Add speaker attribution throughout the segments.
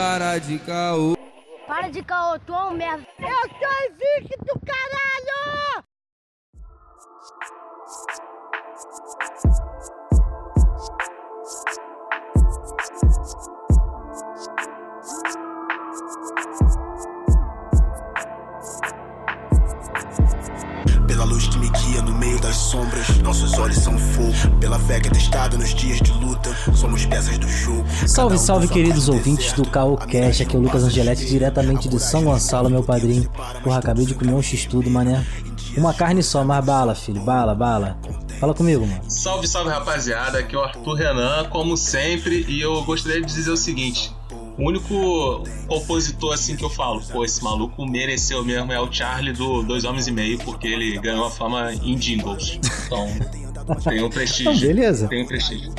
Speaker 1: Para de caô.
Speaker 2: Para de caô, tu é um merda.
Speaker 3: Eu sou invicto, caralho!
Speaker 4: Salve, salve, queridos ouvintes do Cash. Aqui é o Lucas Angeletti, diretamente de São Gonçalo, meu padrinho. Porra, acabei de comer um x-tudo, mané. Uma carne só, mas bala, filho. Bala, bala. Fala comigo, mano.
Speaker 5: Salve, salve rapaziada, aqui é o Arthur Renan, como sempre, e eu gostaria de dizer o seguinte: o único compositor assim que eu falo, pô, esse maluco mereceu mesmo é o Charlie do Dois Homens e Meio, porque ele ganhou a fama em jingles. Então, tem um prestígio.
Speaker 4: beleza.
Speaker 5: Tem um prestígio.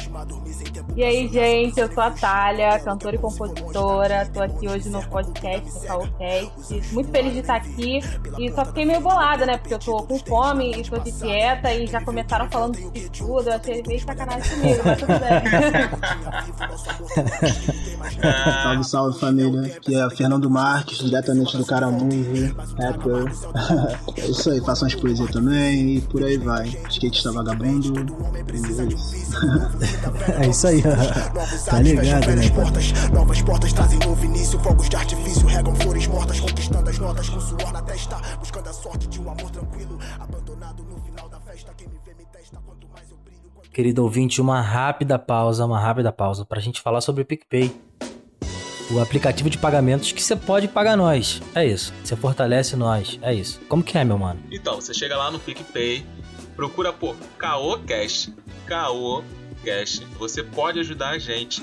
Speaker 6: E aí, gente, eu sou a Thalia, cantora e compositora. Tô aqui hoje no podcast do Calcast. Muito feliz de estar aqui. E só fiquei meio bolada, né? Porque eu tô com fome e tô de dieta e já começaram falando de tudo. Eu achei meio sacanagem comigo, mas tudo bem.
Speaker 7: Salve, salve família. Aqui é Fernando Marques, diretamente do Caramujo, rapper. é isso aí, faço umas poesias também e por aí vai. Skatista vagabundo, entendeu isso?
Speaker 4: É isso aí. Tá ligado, né,
Speaker 8: portas, novas portas trazem novo início, fogos de artifício regam flores mortas, conquistando as notas com suor na testa, buscando a sorte de um amor tranquilo, abandonado no final da festa. Quem me vê me testa, quanto mais eu brilho, quanto
Speaker 4: Querido ouvinte, uma rápida pausa, uma rápida pausa pra gente falar sobre o PicPay. O aplicativo de pagamentos que você pode pagar nós. É isso. Você fortalece nós. É isso. Como que é, meu mano?
Speaker 5: Então, você chega lá no PicPay, procura por Caô Cash. Caô Cash. Você pode ajudar a gente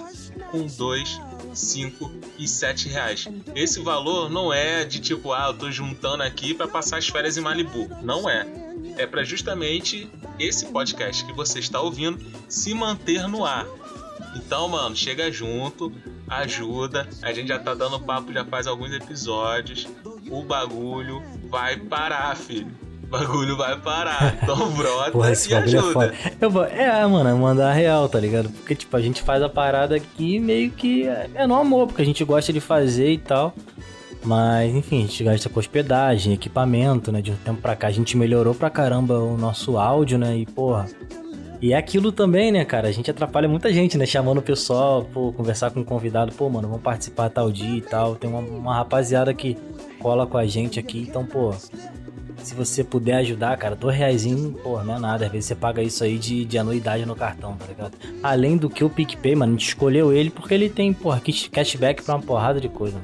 Speaker 5: com 2, 5 e 7 reais. Esse valor não é de tipo, ah, eu tô juntando aqui para passar as férias em Malibu. Não é. É para justamente esse podcast que você está ouvindo se manter no ar. Então, mano, chega junto, ajuda. A gente já tá dando papo já faz alguns episódios. O bagulho vai parar, filho. O bagulho vai parar. Então brota
Speaker 4: Porra, esse
Speaker 5: e
Speaker 4: bagulho é
Speaker 5: ajuda.
Speaker 4: foda. Eu vou, é, mano, é mandar real, tá ligado? Porque, tipo, a gente faz a parada aqui meio que é, é no amor, porque a gente gosta de fazer e tal. Mas, enfim, a gente gasta com hospedagem, equipamento, né? De um tempo pra cá a gente melhorou pra caramba o nosso áudio, né? E, porra. E é aquilo também, né, cara? A gente atrapalha muita gente, né? Chamando o pessoal, pô, conversar com o convidado, pô, mano, vamos participar tal dia e tal. Tem uma, uma rapaziada que cola com a gente aqui, então, pô, se você puder ajudar, cara, dois reaisinho, pô, não é nada. Às vezes você paga isso aí de, de anuidade no cartão, tá ligado? Além do que o PicPay, mano, a gente escolheu ele porque ele tem, porra, cashback pra uma porrada de coisa.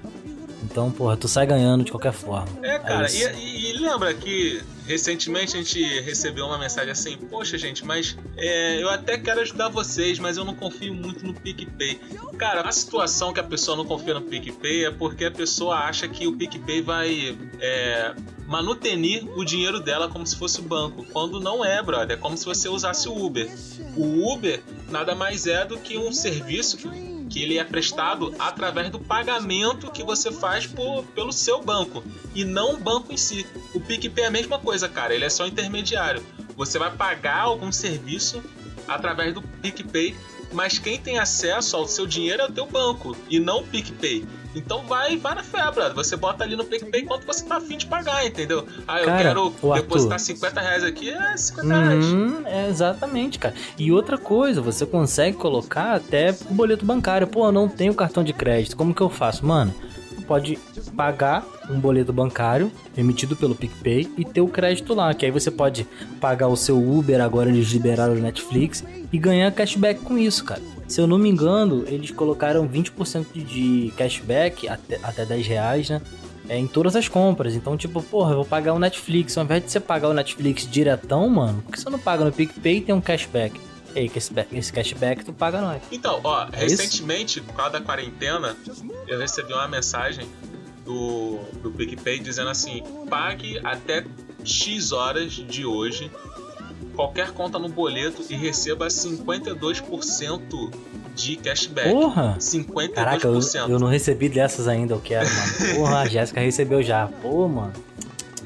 Speaker 4: Então, porra, tu sai ganhando de qualquer forma.
Speaker 5: É, cara,
Speaker 4: isso.
Speaker 5: e, e- e lembra que recentemente a gente recebeu uma mensagem assim: Poxa, gente, mas é, eu até quero ajudar vocês, mas eu não confio muito no PicPay. Cara, a situação que a pessoa não confia no PicPay é porque a pessoa acha que o PicPay vai é, manutenir o dinheiro dela como se fosse o banco, quando não é, brother. É como se você usasse o Uber. O Uber nada mais é do que um serviço que que ele é prestado através do pagamento que você faz por, pelo seu banco e não o banco em si. O PicPay é a mesma coisa, cara, ele é só intermediário. Você vai pagar algum serviço através do PicPay, mas quem tem acesso ao seu dinheiro é o teu banco e não o PicPay. Então vai, vai na fé, brother. Você bota ali no PicPay quanto você tá afim de pagar, entendeu? Ah, eu
Speaker 4: Cara,
Speaker 5: quero
Speaker 4: o Arthur-
Speaker 5: depositar 50 reais aqui, é 50 reais.
Speaker 4: Uhum, é, exatamente, cara. E outra coisa, você consegue colocar até o boleto bancário. Pô, eu não tenho cartão de crédito. Como que eu faço? Mano, pode pagar um boleto bancário emitido pelo PicPay e ter o crédito lá. Que aí você pode pagar o seu Uber, agora eles liberaram o Netflix, e ganhar cashback com isso, cara. Se eu não me engano, eles colocaram 20% de cashback até, até 10 reais, né? É, em todas as compras. Então, tipo, porra, eu vou pagar o Netflix. Ao invés de você pagar o Netflix diretão, mano, por que você não paga no PicPay e tem um cashback? E aí, que esse, ba- esse cashback tu paga nós.
Speaker 5: Então, ó,
Speaker 4: É isso?
Speaker 5: recentemente, por causa da quarentena, eu recebi uma mensagem do, do PicPay dizendo assim: pague até X horas de hoje qualquer conta no boleto e receba 52% de cashback.
Speaker 4: Porra!
Speaker 5: 52%.
Speaker 4: Caraca, eu, eu não recebi dessas ainda, eu quero, mano. Porra, a Jéssica recebeu já. Pô, mano.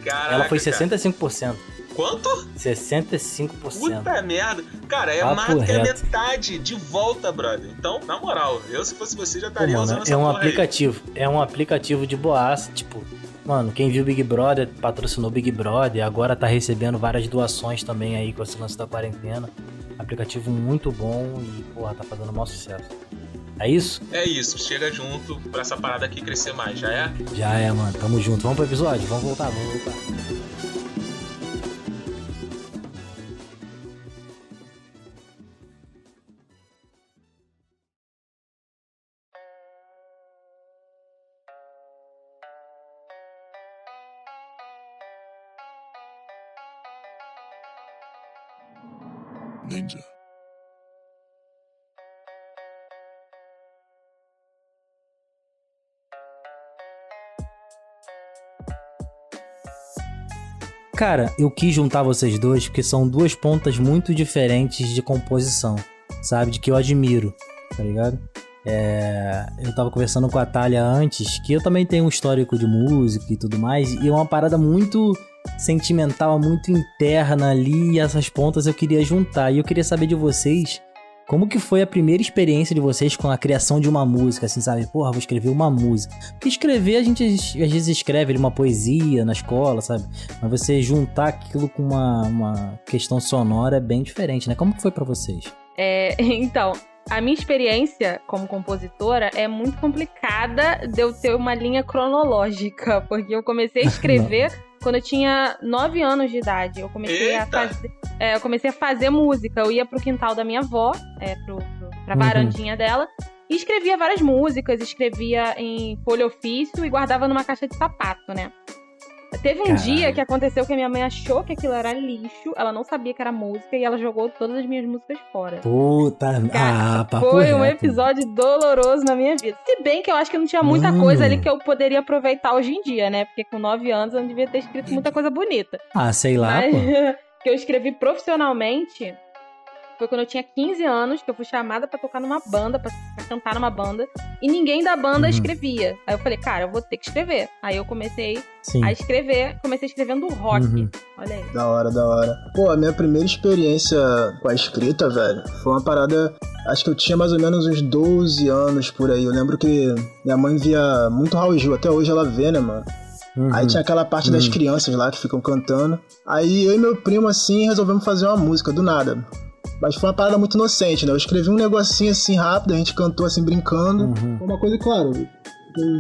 Speaker 5: Caraca,
Speaker 4: Ela foi
Speaker 5: cara.
Speaker 4: 65%.
Speaker 5: Quanto?
Speaker 4: 65%.
Speaker 5: Puta merda. Cara, é
Speaker 4: Papo
Speaker 5: mais que a metade de volta, brother. Então, na moral, eu se fosse você já
Speaker 4: Pô,
Speaker 5: estaria
Speaker 4: mano,
Speaker 5: usando essa
Speaker 4: é um
Speaker 5: porra aí.
Speaker 4: aplicativo. É um aplicativo de boas, tipo. Mano, quem viu Big Brother patrocinou Big Brother, agora tá recebendo várias doações também aí com esse lance da quarentena. Aplicativo muito bom e, porra, tá fazendo o maior sucesso. É isso?
Speaker 5: É isso, chega junto pra essa parada aqui crescer mais, já é?
Speaker 4: Já é, mano. Tamo junto. Vamos pro episódio? Vamos voltar, vamos voltar. Cara, eu quis juntar vocês dois porque são duas pontas muito diferentes de composição, sabe? De que eu admiro, tá ligado? É, eu tava conversando com a Thalia antes, que eu também tenho um histórico de música e tudo mais, e é uma parada muito sentimental, muito interna ali, e essas pontas eu queria juntar. E eu queria saber de vocês como que foi a primeira experiência de vocês com a criação de uma música, assim, sabe? Porra, vou escrever uma música. Porque escrever, a gente às vezes escreve uma poesia na escola, sabe? Mas você juntar aquilo com uma, uma questão sonora é bem diferente, né? Como que foi pra vocês?
Speaker 6: É, então, a minha experiência como compositora é muito complicada de eu ter uma linha cronológica, porque eu comecei a escrever quando eu tinha 9 anos de idade. Eu comecei a fazer. é, eu comecei a fazer música. Eu ia pro quintal da minha avó, é, pro, pro, pra
Speaker 4: Uhum.
Speaker 6: varandinha dela, e escrevia várias músicas, escrevia em folha ofício e guardava numa caixa de sapato, né? Teve um
Speaker 4: Caralho.
Speaker 6: dia que aconteceu que a minha mãe achou que aquilo era lixo, ela não sabia que era música e ela jogou todas as minhas músicas fora.
Speaker 4: Puta, ah, papo
Speaker 6: Foi um
Speaker 4: reto.
Speaker 6: episódio doloroso na minha vida. Se bem que eu acho que não tinha muita
Speaker 4: Mano.
Speaker 6: coisa ali que eu poderia aproveitar hoje em dia, né? Porque com 9 anos eu não devia ter escrito muita coisa bonita.
Speaker 4: Ah, sei lá,
Speaker 6: Mas que eu escrevi profissionalmente foi quando eu tinha 15 anos, que eu fui chamada pra tocar numa banda, pra, pra cantar numa banda, e ninguém da banda
Speaker 4: Uhum.
Speaker 6: escrevia. Aí eu falei, cara, eu vou ter que escrever. Aí eu comecei
Speaker 4: Sim.
Speaker 6: a escrever, comecei escrevendo rock.
Speaker 4: Uhum.
Speaker 6: Olha aí.
Speaker 7: Da hora, da hora. Pô, a minha primeira experiência com a escrita, velho, foi uma parada. Acho que eu tinha mais ou menos uns 12 anos por aí. Eu lembro que minha mãe via muito Raul Gil, até hoje ela vê, né, mano?
Speaker 4: Uhum.
Speaker 7: Aí tinha aquela parte das
Speaker 4: Uhum.
Speaker 7: crianças lá que ficam cantando. Aí eu e meu primo, assim, resolvemos fazer uma música, do nada. Mas foi uma parada muito inocente, né? Eu escrevi um negocinho assim rápido, a gente cantou assim brincando.
Speaker 4: Uhum.
Speaker 7: Foi uma coisa, claro,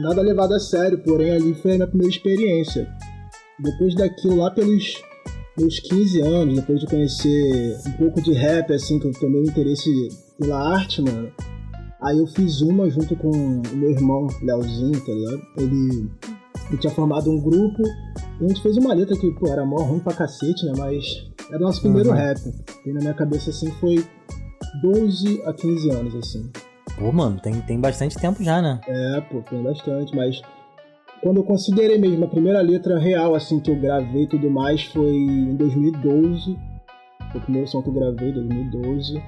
Speaker 7: nada levado a sério, porém ali foi a minha primeira experiência. Depois daquilo, lá pelos meus 15 anos, depois de conhecer um pouco de rap, assim, que eu tomei um interesse pela arte, mano. Aí eu fiz uma junto com o meu irmão, Leozinho, tá ligado? Ele, ele tinha formado um grupo e a gente fez uma letra que, pô, era mó ruim pra cacete, né? Mas era o nosso primeiro
Speaker 4: Uhum.
Speaker 7: rap. E na minha cabeça, assim, foi 12 a 15 anos, assim.
Speaker 4: Pô, mano, tem, tem bastante tempo já, né?
Speaker 7: É, pô, tem bastante, mas quando eu considerei mesmo a primeira letra real, assim, que eu gravei e tudo mais, foi em 2012. Foi o primeiro som que eu gravei, 2012.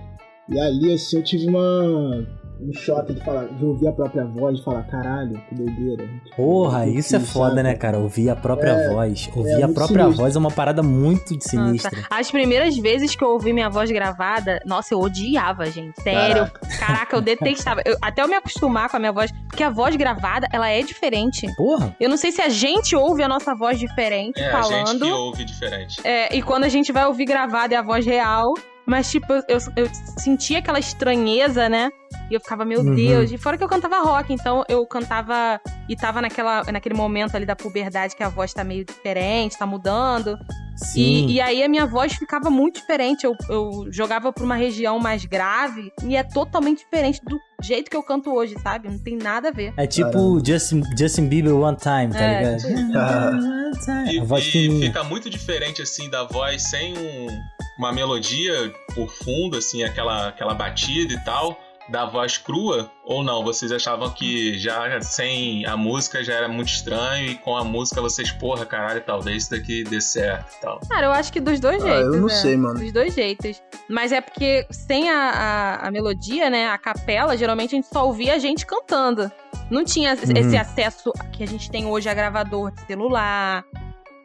Speaker 7: E ali, assim, eu tive uma. Um choque de falar, de ouvir a própria voz, de falar, caralho, que doideira. Tipo,
Speaker 4: Porra, isso é foda,
Speaker 7: sabe?
Speaker 4: né, cara? Ouvir a própria
Speaker 7: É,
Speaker 4: voz. Ouvir a
Speaker 7: muito
Speaker 4: própria
Speaker 7: sinistro.
Speaker 4: voz é uma parada muito sinistra.
Speaker 6: Nossa, as primeiras vezes que eu ouvi minha voz gravada, nossa, eu odiava, gente. Sério. Caraca, eu detestava. Eu- até eu me acostumar com a minha voz, porque a voz gravada, ela é diferente.
Speaker 4: Porra!
Speaker 6: Eu não sei se a gente ouve a nossa voz diferente
Speaker 5: É, a gente
Speaker 6: falando.
Speaker 5: que ouve diferente.
Speaker 6: É, e quando a gente vai ouvir gravada é a voz real. Mas, tipo, eu, eu, sentia aquela estranheza, né? E eu ficava, meu
Speaker 4: Uhum.
Speaker 6: Deus. E fora que eu cantava rock, então eu cantava e tava naquela, naquele momento ali da puberdade que a voz tá meio diferente, tá mudando.
Speaker 4: Sim.
Speaker 6: E, e aí a minha voz ficava muito diferente. Eu, eu jogava pra uma região mais grave e é totalmente diferente do jeito que eu canto hoje, sabe? Não tem nada a ver.
Speaker 4: É tipo Justin, Justin Bieber One Time, tá
Speaker 6: É,
Speaker 4: ligado?
Speaker 6: tipo-
Speaker 7: Ah,
Speaker 5: E,
Speaker 4: A voz
Speaker 5: e fica muito diferente, assim, da voz sem um- uma melodia por fundo, assim, aquela, aquela batida e tal, da voz crua, ou não? Vocês achavam que já sem a música já era muito estranho e com a música vocês, porra, caralho, talvez isso daqui dê certo e tal.
Speaker 6: Cara, eu acho que dos dois
Speaker 7: Ah,
Speaker 6: jeitos.
Speaker 7: eu não
Speaker 6: é.
Speaker 7: sei, mano.
Speaker 6: Dos dois jeitos. Mas é porque sem a, a, a melodia, né? A capela, geralmente a gente só ouvia a gente cantando. Não tinha
Speaker 4: Uhum.
Speaker 6: esse acesso que a gente tem hoje a gravador de celular.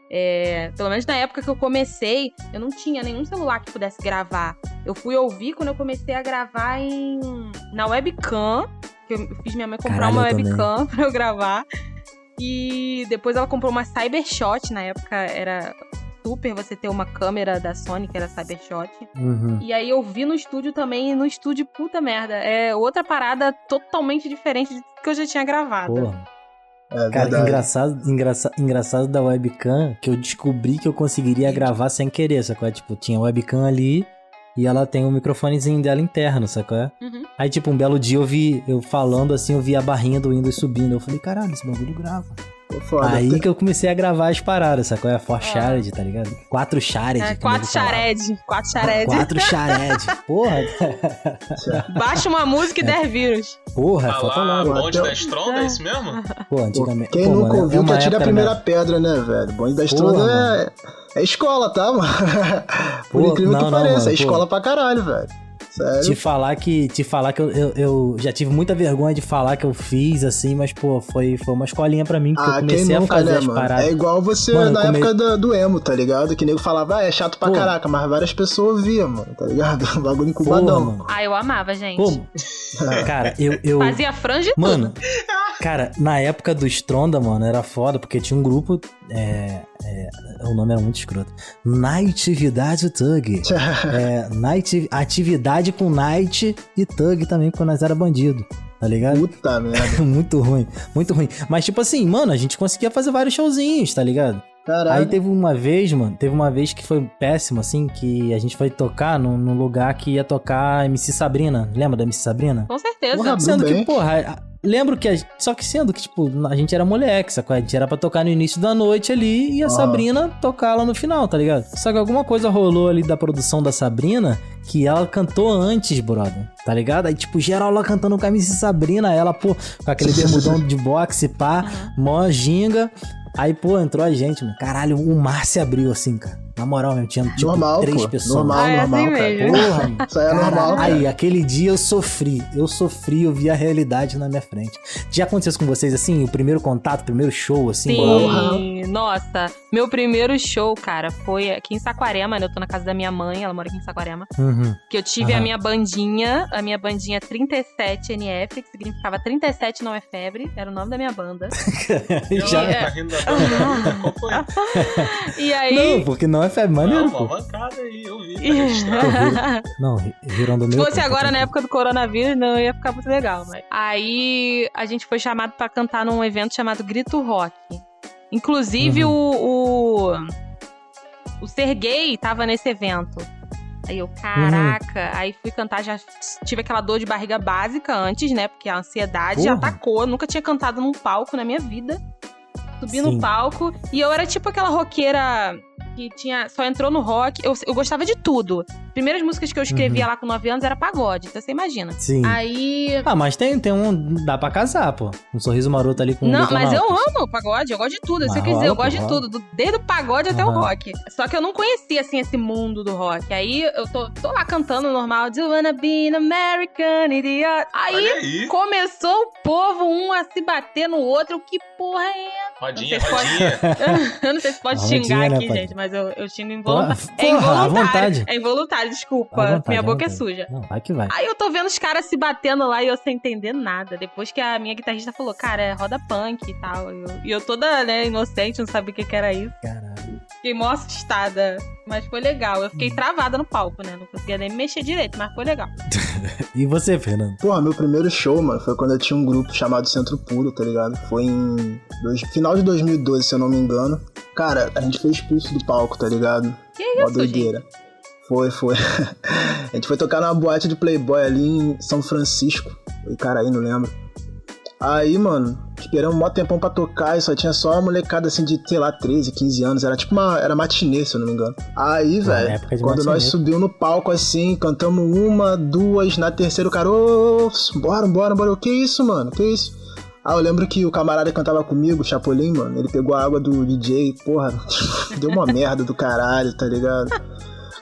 Speaker 6: É, pelo menos na época que eu comecei, eu não tinha nenhum celular que pudesse gravar. Eu fui ouvir quando eu comecei a gravar em na webcam, que eu fiz minha mãe comprar
Speaker 4: Caralho,
Speaker 6: uma
Speaker 4: eu também.
Speaker 6: webcam pra eu gravar. E depois ela comprou uma Cybershot, na época era super você ter uma câmera da Sony que era Cybershot.
Speaker 4: Uhum.
Speaker 6: E aí eu vi no estúdio também, e no estúdio, puta merda, é outra parada totalmente diferente do que eu já tinha gravado.
Speaker 4: Porra.
Speaker 7: É
Speaker 4: Cara,
Speaker 7: verdade.
Speaker 4: engraçado, engraçado, engraçado da webcam que eu descobri que eu conseguiria gravar sem querer, sacou? Tipo, tinha webcam ali e ela tem um microfonezinho dela interno, sacou?
Speaker 6: Uhum.
Speaker 4: Aí, tipo, um belo dia eu vi, eu falando assim, eu vi a barrinha do Windows subindo. Eu falei, caralho, esse bagulho grava.
Speaker 7: Foda.
Speaker 4: Aí que eu comecei a gravar as paradas, sacou? É for shared, tá ligado? Quatro shared.
Speaker 6: É, quatro shared, quatro shared.
Speaker 4: Quatro shared. Porra,
Speaker 6: Baixa uma música e
Speaker 4: É.
Speaker 6: 10 vírus.
Speaker 4: porra,
Speaker 5: Ah
Speaker 4: falta
Speaker 5: lá,
Speaker 4: logo.
Speaker 5: bonde
Speaker 7: Até-
Speaker 5: da Stronda, é isso mesmo?
Speaker 4: Pô, antigamente.
Speaker 7: quem
Speaker 4: pô,
Speaker 7: nunca
Speaker 4: mano,
Speaker 7: ouviu
Speaker 4: é
Speaker 7: atira a primeira
Speaker 4: mesmo.
Speaker 7: pedra, né, velho? Bonde da
Speaker 4: Porra, mano.
Speaker 7: é, é escola, tá, mano? Por
Speaker 4: Pô,
Speaker 7: incrível
Speaker 4: não,
Speaker 7: que
Speaker 4: não,
Speaker 7: pareça,
Speaker 4: mano,
Speaker 7: é
Speaker 4: pô.
Speaker 7: escola pra caralho, velho. Sério.
Speaker 4: Te falar que, te falar que eu, eu, eu já tive muita vergonha de falar que eu fiz assim, mas pô, foi, foi uma escolinha pra mim, porque eu
Speaker 7: Ah, quem
Speaker 4: comecei a
Speaker 7: nunca,
Speaker 4: fazer
Speaker 7: né,
Speaker 4: as
Speaker 7: mano?
Speaker 4: paradas.
Speaker 7: É igual você
Speaker 4: Mano,
Speaker 7: na
Speaker 4: eu come-
Speaker 7: época do, do emo, tá ligado? Que nego falava, ah, é chato pra
Speaker 4: Pô.
Speaker 7: caraca, mas várias pessoas ouviam, mano, tá ligado? Um bagulho
Speaker 4: Porra,
Speaker 7: incubadão.
Speaker 4: mano.
Speaker 6: Ah, eu amava, gente.
Speaker 4: Pô, cara, eu, eu
Speaker 6: Fazia franja e
Speaker 4: Mano, cara, na época do Stronda, mano, era foda, porque tinha um grupo. É, é, o nome era muito escroto. Nightvidade Tug. É, night, atividade com Night e Tug também, quando nós era bandido. Tá ligado?
Speaker 7: Puta merda.
Speaker 4: muito ruim, muito ruim. Mas, tipo assim, mano, a gente conseguia fazer vários showzinhos, tá ligado?
Speaker 7: Caralho.
Speaker 4: Aí teve uma vez, mano, teve uma vez que foi péssimo, assim, que a gente foi tocar num, num lugar que ia tocar MC Sabrina. Lembra da MC Sabrina?
Speaker 6: Com certeza.
Speaker 7: Porra,
Speaker 4: Sendo
Speaker 7: bem.
Speaker 4: que, porra, lembro que. a- só que sendo que, tipo, a gente era moleque, sacou? A gente era pra tocar no início da noite ali e a
Speaker 7: Ah.
Speaker 4: Sabrina tocar lá no final, tá ligado? Só que alguma coisa rolou ali da produção da Sabrina que ela cantou antes, brother. Tá ligado? Aí, tipo, geral lá cantando com a MC Sabrina, ela, pô, com aquele bermudão de boxe, pá, mó ginga. Aí, pô, entrou a gente, mano. Caralho, o mar se abriu assim, cara. Na moral, mesmo, tinha tipo
Speaker 7: normal,
Speaker 4: três
Speaker 7: pô.
Speaker 4: pessoas.
Speaker 7: Normal,
Speaker 6: Ah, é
Speaker 7: normal,
Speaker 6: assim
Speaker 7: cara.
Speaker 6: mesmo.
Speaker 4: Porra.
Speaker 7: Isso aí é
Speaker 4: Cara,
Speaker 7: normal, cara.
Speaker 4: Aí, aquele dia eu sofri. Eu sofri, eu vi a realidade na minha frente. Já aconteceu isso com vocês, assim? O primeiro contato, o primeiro show, assim?
Speaker 6: Sim, nossa. Meu primeiro show, cara, foi aqui em Saquarema, né? Eu tô na casa da minha mãe, ela mora aqui em Saquarema.
Speaker 4: Uhum.
Speaker 6: Que eu tive a
Speaker 4: Aham.
Speaker 6: minha bandinha, a minha bandinha 37NF, que significava 37 não é febre, era o nome da minha banda.
Speaker 4: Já...
Speaker 6: É.
Speaker 5: Tá rindo da banda? Qual foi?
Speaker 6: E aí.
Speaker 4: Não, porque não é febre maneiro,
Speaker 5: Não, uma mancada aí, eu vi. Tá.
Speaker 4: Não,
Speaker 6: Se fosse agora
Speaker 4: tá
Speaker 6: na época do coronavírus, não ia ficar muito legal. Mas... Aí a gente foi chamado pra cantar num evento chamado Grito Rock. Inclusive
Speaker 4: Uhum.
Speaker 6: o, o. O Serguei tava nesse evento. Aí eu, caraca. Aí fui cantar, já tive aquela dor de barriga básica antes, né? Porque a ansiedade
Speaker 4: Porra.
Speaker 6: atacou. Eu nunca tinha cantado num palco na minha vida. Subi
Speaker 4: Sim.
Speaker 6: no palco e eu era tipo aquela roqueira que tinha só entrou no rock. Eu, eu gostava de tudo. Primeiras músicas que eu escrevia lá com 9 anos era pagode, então você imagina.
Speaker 4: Sim.
Speaker 6: Aí.
Speaker 4: Ah, mas tem, tem um. Dá pra casar, pô. Um sorriso maroto ali com um
Speaker 6: Não, mas eu amo o pagode, eu gosto de tudo. Isso quer dizer, eu
Speaker 4: rola,
Speaker 6: gosto de tudo, do- desde o pagode até o rock. Só que eu não conhecia, assim, esse mundo do rock. Aí eu tô, tô lá cantando normal, Do you wanna be an American idiot? Aí
Speaker 5: aí.
Speaker 6: começou o povo um a se bater no outro. Que porra é essa?
Speaker 5: Rodinha,
Speaker 6: Não pode- eu não sei se pode
Speaker 4: Rodinha,
Speaker 6: xingar
Speaker 4: né,
Speaker 6: aqui, gente, mas eu, eu xingo
Speaker 4: Porra,
Speaker 6: involuntário. É
Speaker 4: porra, à
Speaker 6: involuntário.
Speaker 4: vontade.
Speaker 6: É involuntário, desculpa.
Speaker 4: Vontade,
Speaker 6: Minha boca é suja.
Speaker 4: Não, vai que vai.
Speaker 6: Aí eu tô vendo os caras se batendo lá e eu sem entender nada. Depois que a minha guitarrista falou, cara, é roda punk e tal. E eu, e eu toda, né, inocente, não sabia o que, que era isso.
Speaker 4: Caralho.
Speaker 6: Fiquei mó assustada. Mas foi legal. Eu fiquei travada no palco, né? Não conseguia nem me mexer direito, mas foi legal.
Speaker 4: E você, Fernando?
Speaker 7: Porra, meu primeiro show, mano, foi quando eu tinha um grupo chamado Centro Puro, tá ligado? Foi em dois- final de 2012, se eu não me engano. Cara, a gente foi expulso do palco, tá ligado?
Speaker 6: Que isso,
Speaker 7: doideira. Foi, foi. a gente foi tocar numa boate de Playboy ali em São Francisco. Foi Caraí, não lembro. Aí, mano, esperamos um mó tempão pra tocar e só tinha só uma molecada assim de, sei lá, 13, 15 anos. Era tipo uma. Era matinê, se eu não me engano. Aí,
Speaker 4: Pô,
Speaker 7: velho, quando
Speaker 4: matinê.
Speaker 7: nós subiu no palco assim, cantamos uma, duas, na terceira o cara, ô, bora, bora, bora. Que isso, mano? Que isso? Ah, eu lembro que o camarada que cantava comigo, o Chapolin, mano, ele pegou a água do DJ, porra, deu uma merda do caralho, tá ligado?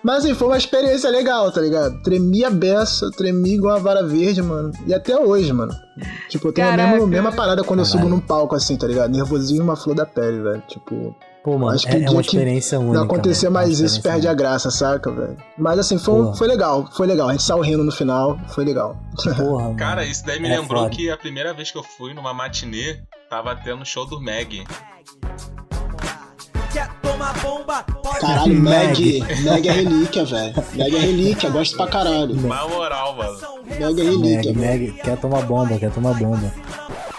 Speaker 7: Mas assim, foi uma experiência legal, tá ligado? Tremi a beça, tremi igual uma vara verde, mano. E até hoje, mano. Tipo, eu tenho a
Speaker 6: Caraca.
Speaker 7: mesma, mesma parada quando eu subo num palco, assim, tá ligado? Nervosinho uma flor da pele, velho. Tipo,
Speaker 4: Pô, mano,
Speaker 7: Acho que
Speaker 4: é, é
Speaker 7: dia
Speaker 4: uma
Speaker 7: que
Speaker 4: experiência única.
Speaker 7: não acontecer
Speaker 4: mano. É uma
Speaker 7: mais isso, perde a graça, saca, velho? Mas assim, foi,
Speaker 4: Porra.
Speaker 7: foi legal, foi legal. A gente saiu rindo no final, foi legal.
Speaker 4: Porra, mano.
Speaker 5: Cara, isso daí me
Speaker 4: É
Speaker 5: lembrou
Speaker 4: foda.
Speaker 5: que a primeira vez que eu fui numa matinê, tava tendo show do Meg.
Speaker 7: Caralho,
Speaker 4: Meg.
Speaker 7: Meg. É relíquia, velho. Meg é relíquia, gosto pra caralho.
Speaker 5: Na moral, mano.
Speaker 7: Meg é relíquia.
Speaker 4: Meg, quer tomar bomba, quer tomar bomba.